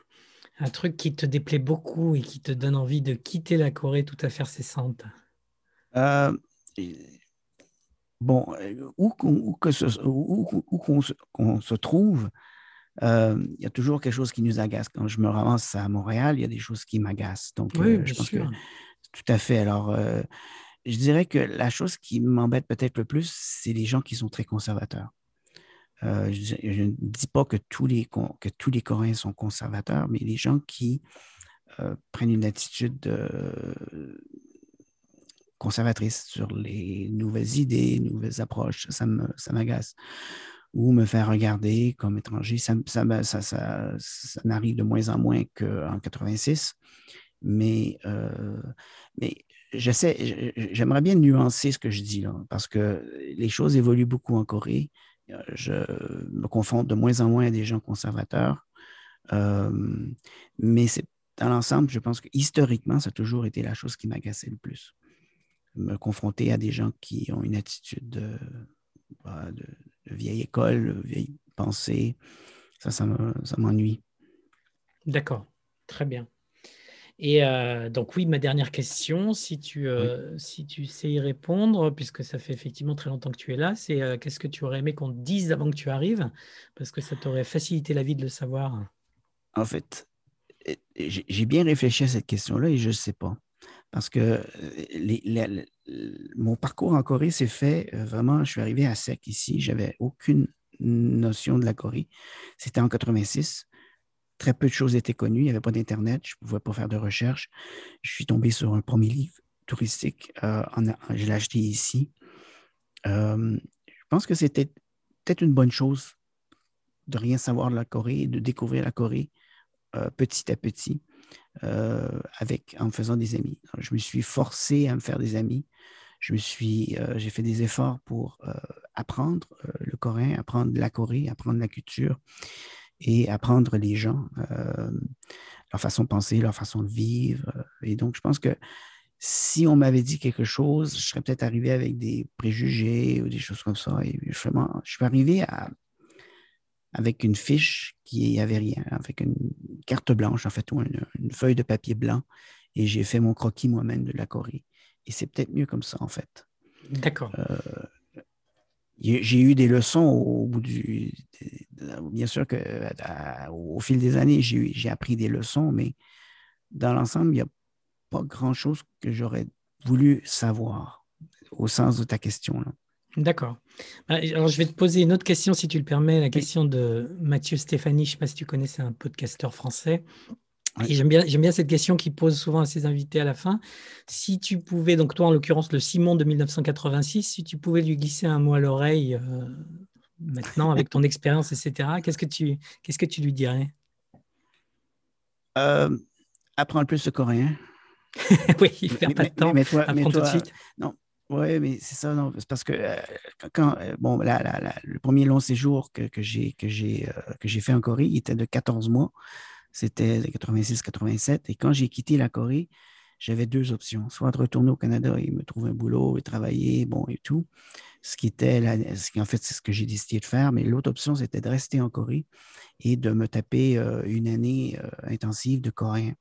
un truc qui te déplaît beaucoup et qui te donne envie de quitter la Corée tout à fait cessante bon, euh, où, qu'on se, trouve, euh, il y a toujours quelque chose qui nous agace. Quand je me ramasse à Montréal, il y a des choses qui m'agacent. Donc, euh, je pense que tout à fait. Alors, je dirais que la chose qui m'embête peut-être le plus, c'est les gens qui sont très conservateurs. je, ne dis pas que tous, les, que tous les Coréens sont conservateurs, mais les gens qui prennent une attitude conservatrice sur les nouvelles idées, nouvelles approches. Ça m'agace. Ou me faire regarder comme étranger. Ça, ça, ça, ça n'arrive de moins en moins qu'en 86. Mais, euh, mais j'essaie, j'aimerais bien nuancer ce que je dis là, parce que les choses évoluent beaucoup en Corée. Je me confonds de moins en moins à des gens conservateurs. Euh, mais c'est dans l'ensemble, je pense que historiquement, ça a toujours été la chose qui m'agaçait le plus me confronter à des gens qui ont une attitude de, bah, vieille école, vieille pensée. Ça, ça m'ennuie. D'accord, très bien. Et euh, donc oui, ma dernière question, si tu, euh, si tu sais y répondre, puisque ça fait effectivement très longtemps que tu es là, c'est euh, qu'est-ce que tu aurais aimé qu'on te dise avant que tu arrives? Parce que ça t'aurait facilité la vie de le savoir. En fait, j'ai bien réfléchi à cette question-là et je ne sais pas. Parce que mon parcours en Corée s'est fait vraiment, je suis arrivé à sec ici, j'avais aucune notion de la Corée. C'était en 86. Très peu de choses étaient connues, il n'y avait pas d'Internet, je ne pouvais pas faire de recherche. Je suis tombé sur un premier livre touristique, euh, je l'ai acheté ici. je pense que c'était peut-être une bonne chose de rien savoir de la Corée et de découvrir la Corée petit à petit. Euh, avec, en me faisant des amis. je me suis forcé à me faire des amis. Je me suis, euh, j'ai fait des efforts pour euh, apprendre le coréen, apprendre la Corée, apprendre la culture et apprendre les gens, leur façon de penser, leur façon de vivre. Et donc, je pense que si on m'avait dit quelque chose, je serais peut-être arrivé avec des préjugés ou des choses comme ça. Et je, je suis arrivé à, avec une fiche qui n'y avait rien, avec une carte blanche, en fait, ou une, feuille de papier blanc. Et j'ai fait mon croquis moi-même de la Corée. Et c'est peut-être mieux comme ça, en fait. D'accord. Euh, j'ai eu des leçons au bout du. Bien sûr que au fil des années, j'ai appris des leçons, mais dans l'ensemble, il n'y a pas grand-chose que j'aurais voulu savoir au sens de ta question. D'accord. Bah, alors, je vais te poser une autre question, si tu le permets, la question de Mathieu Stéphanie. Je ne sais pas si tu connais, c'est un podcasteur français. J'aime bien, bien cette question qu'il pose souvent à ses invités à la fin. Si tu pouvais, donc toi en l'occurrence le Simon de 1986, si tu pouvais lui glisser un mot à l'oreille euh, maintenant avec ton expérience, etc., qu'est-ce que tu, qu'est-ce que tu lui dirais? Euh, Apprends le plus le coréen. oui, il ne pas de temps. Mais, toi, mais toi, Non, oui, mais c'est ça, non. C'est parce que euh, quand, bon, là, le premier long séjour que, que j'ai fait en Corée, il était de 14 mois. C'était 86-87. Et quand j'ai quitté la Corée, j'avais deux options. Soit de retourner au Canada et me trouver un boulot et travailler, bon, et tout. Ce qui était, ce qui, en fait, c'est ce que j'ai décidé de faire. Mais l'autre option, c'était de rester en Corée et de me taper euh, une année euh, intensive de coréen.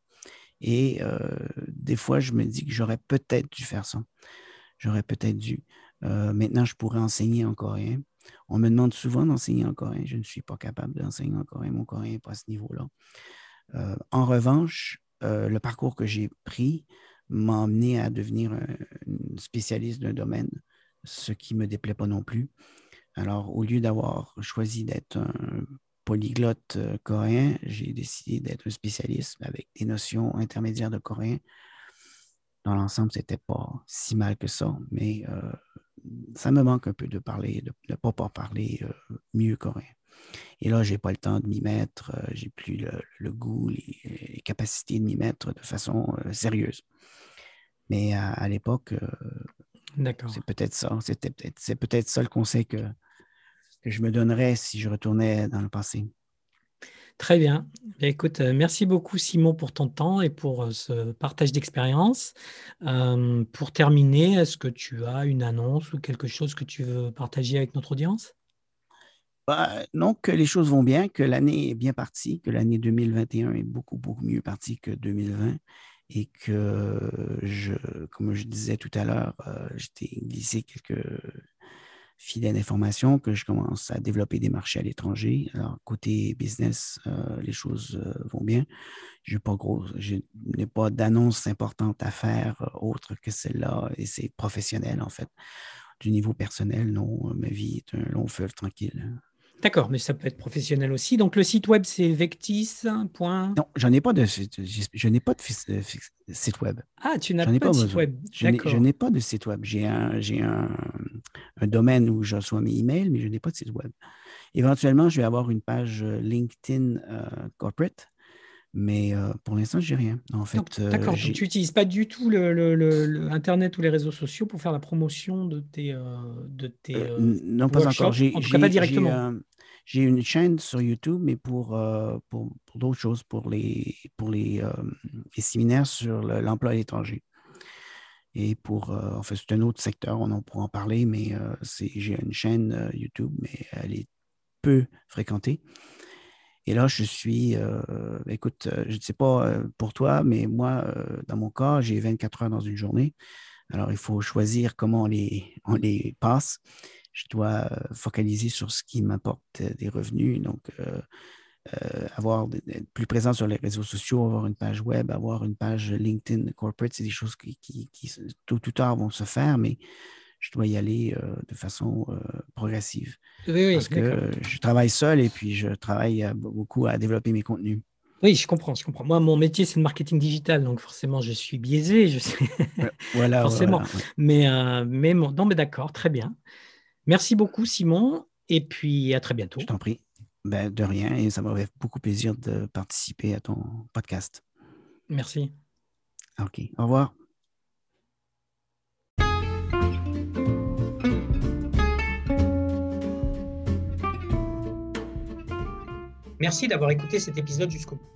Et euh, des fois, je me dis que j'aurais peut-être dû faire ça. J'aurais peut-être dû. maintenant, je pourrais enseigner en coréen. On me demande souvent d'enseigner en coréen. Je ne suis pas capable d'enseigner en coréen. Mon coréen n'est pas à ce niveau-là. Euh, en revanche, euh, le parcours que j'ai pris m'a amené à devenir un, spécialiste d'un domaine, ce qui ne me déplaît pas non plus. Alors, au lieu d'avoir choisi d'être un polyglotte euh, coréen, j'ai décidé d'être un spécialiste avec des notions intermédiaires de coréen. Dans l'ensemble, ce n'était pas si mal que ça, mais ça me manque un peu de parler, de ne pas, parler mieux coréen. Et là, je n'ai pas le temps de m'y mettre, euh, j'ai plus le, goût, les, capacités de m'y mettre de façon euh, sérieuse. Mais à, l'époque, euh, c'est peut-être ça. C'était peut-être, c'est peut-être ça le conseil que, que je me donnerais si je retournais dans le passé. Très bien. Écoute, merci beaucoup Simon pour ton temps et pour ce partage d'expérience. pour terminer, est-ce que tu as une annonce ou quelque chose que tu veux partager avec notre audience? Bah, que les choses vont bien, que l'année est bien partie, que l'année 2021 est beaucoup, beaucoup mieux partie que 2020 et que, je, comme je disais tout à l'heure, euh, j'étais glissé quelques fidèles d'information, que je commence à développer des marchés à l'étranger. Alors, côté business, euh, les choses euh, vont bien. Je n'ai pas, d'annonce importante à faire autre que celle-là et c'est professionnel en fait. Du niveau personnel, non, ma vie est un long fleuve tranquille. D'accord, mais ça peut être professionnel aussi. Donc le site web, c'est vectis. Non, j'en ai pas de, je n'ai pas de site web. Ah, tu n'as pas, de site web. Je n'ai pas de site web. J'ai un, un, un, domaine où je reçois mes emails, mais je n'ai pas de site web. Éventuellement, je vais avoir une page euh, LinkedIn euh, corporate mais euh, pour l'instant, je n'ai rien. En fait, D'accord, tu n'utilises pas du tout le, Internet ou les réseaux sociaux pour faire la promotion de tes, de tes Non, pas encore. En tout cas, pas directement. J'ai une chaîne sur YouTube, mais pour, euh, pour, d'autres choses, pour les, pour les, euh, séminaires sur l'emploi à l'étranger. Et pour, euh, c'est un autre secteur, on en pourra en parler, mais j'ai une chaîne YouTube, mais elle est peu fréquentée. Et là, je suis, écoute, je ne sais pas pour toi, mais moi, dans mon cas, j'ai 24 heures dans une journée. Alors, il faut choisir comment les, on les passe je dois euh, focaliser sur ce qui m'apporte euh, des revenus. Donc, euh, avoir être plus présent sur les réseaux sociaux, avoir une page web, avoir une page LinkedIn corporate, c'est des choses qui, qui, tôt ou tard vont se faire, mais je dois y aller de façon progressive. Oui, parce que je travaille seul et puis je travaille beaucoup à développer mes contenus. Oui, je comprends, je comprends. Moi, mon métier, c'est le marketing digital, donc forcément, je suis biaisé, je sais. voilà, forcément. Mais, mais non, mais d'accord, très bien. Merci beaucoup, Simon, et puis à très bientôt. Je t'en prie. Ben, de rien, et ça m'aurait beaucoup plaisir de participer à ton podcast. Merci. OK. Au revoir. Merci d'avoir écouté cet épisode jusqu'au bout.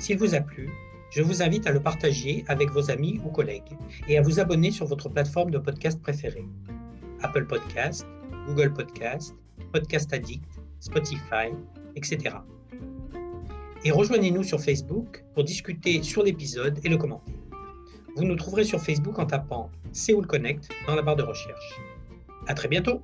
S'il vous a plu, Je vous invite à le partager avec vos amis ou collègues et à vous abonner sur votre plateforme de podcast préférée. Apple Podcast, Google Podcast, Podcast Addict, Spotify, etc. Et rejoignez-nous sur Facebook pour discuter sur l'épisode et le commenter. Vous nous trouverez sur Facebook en tapant Séoul Connect dans la barre de recherche. À très bientôt!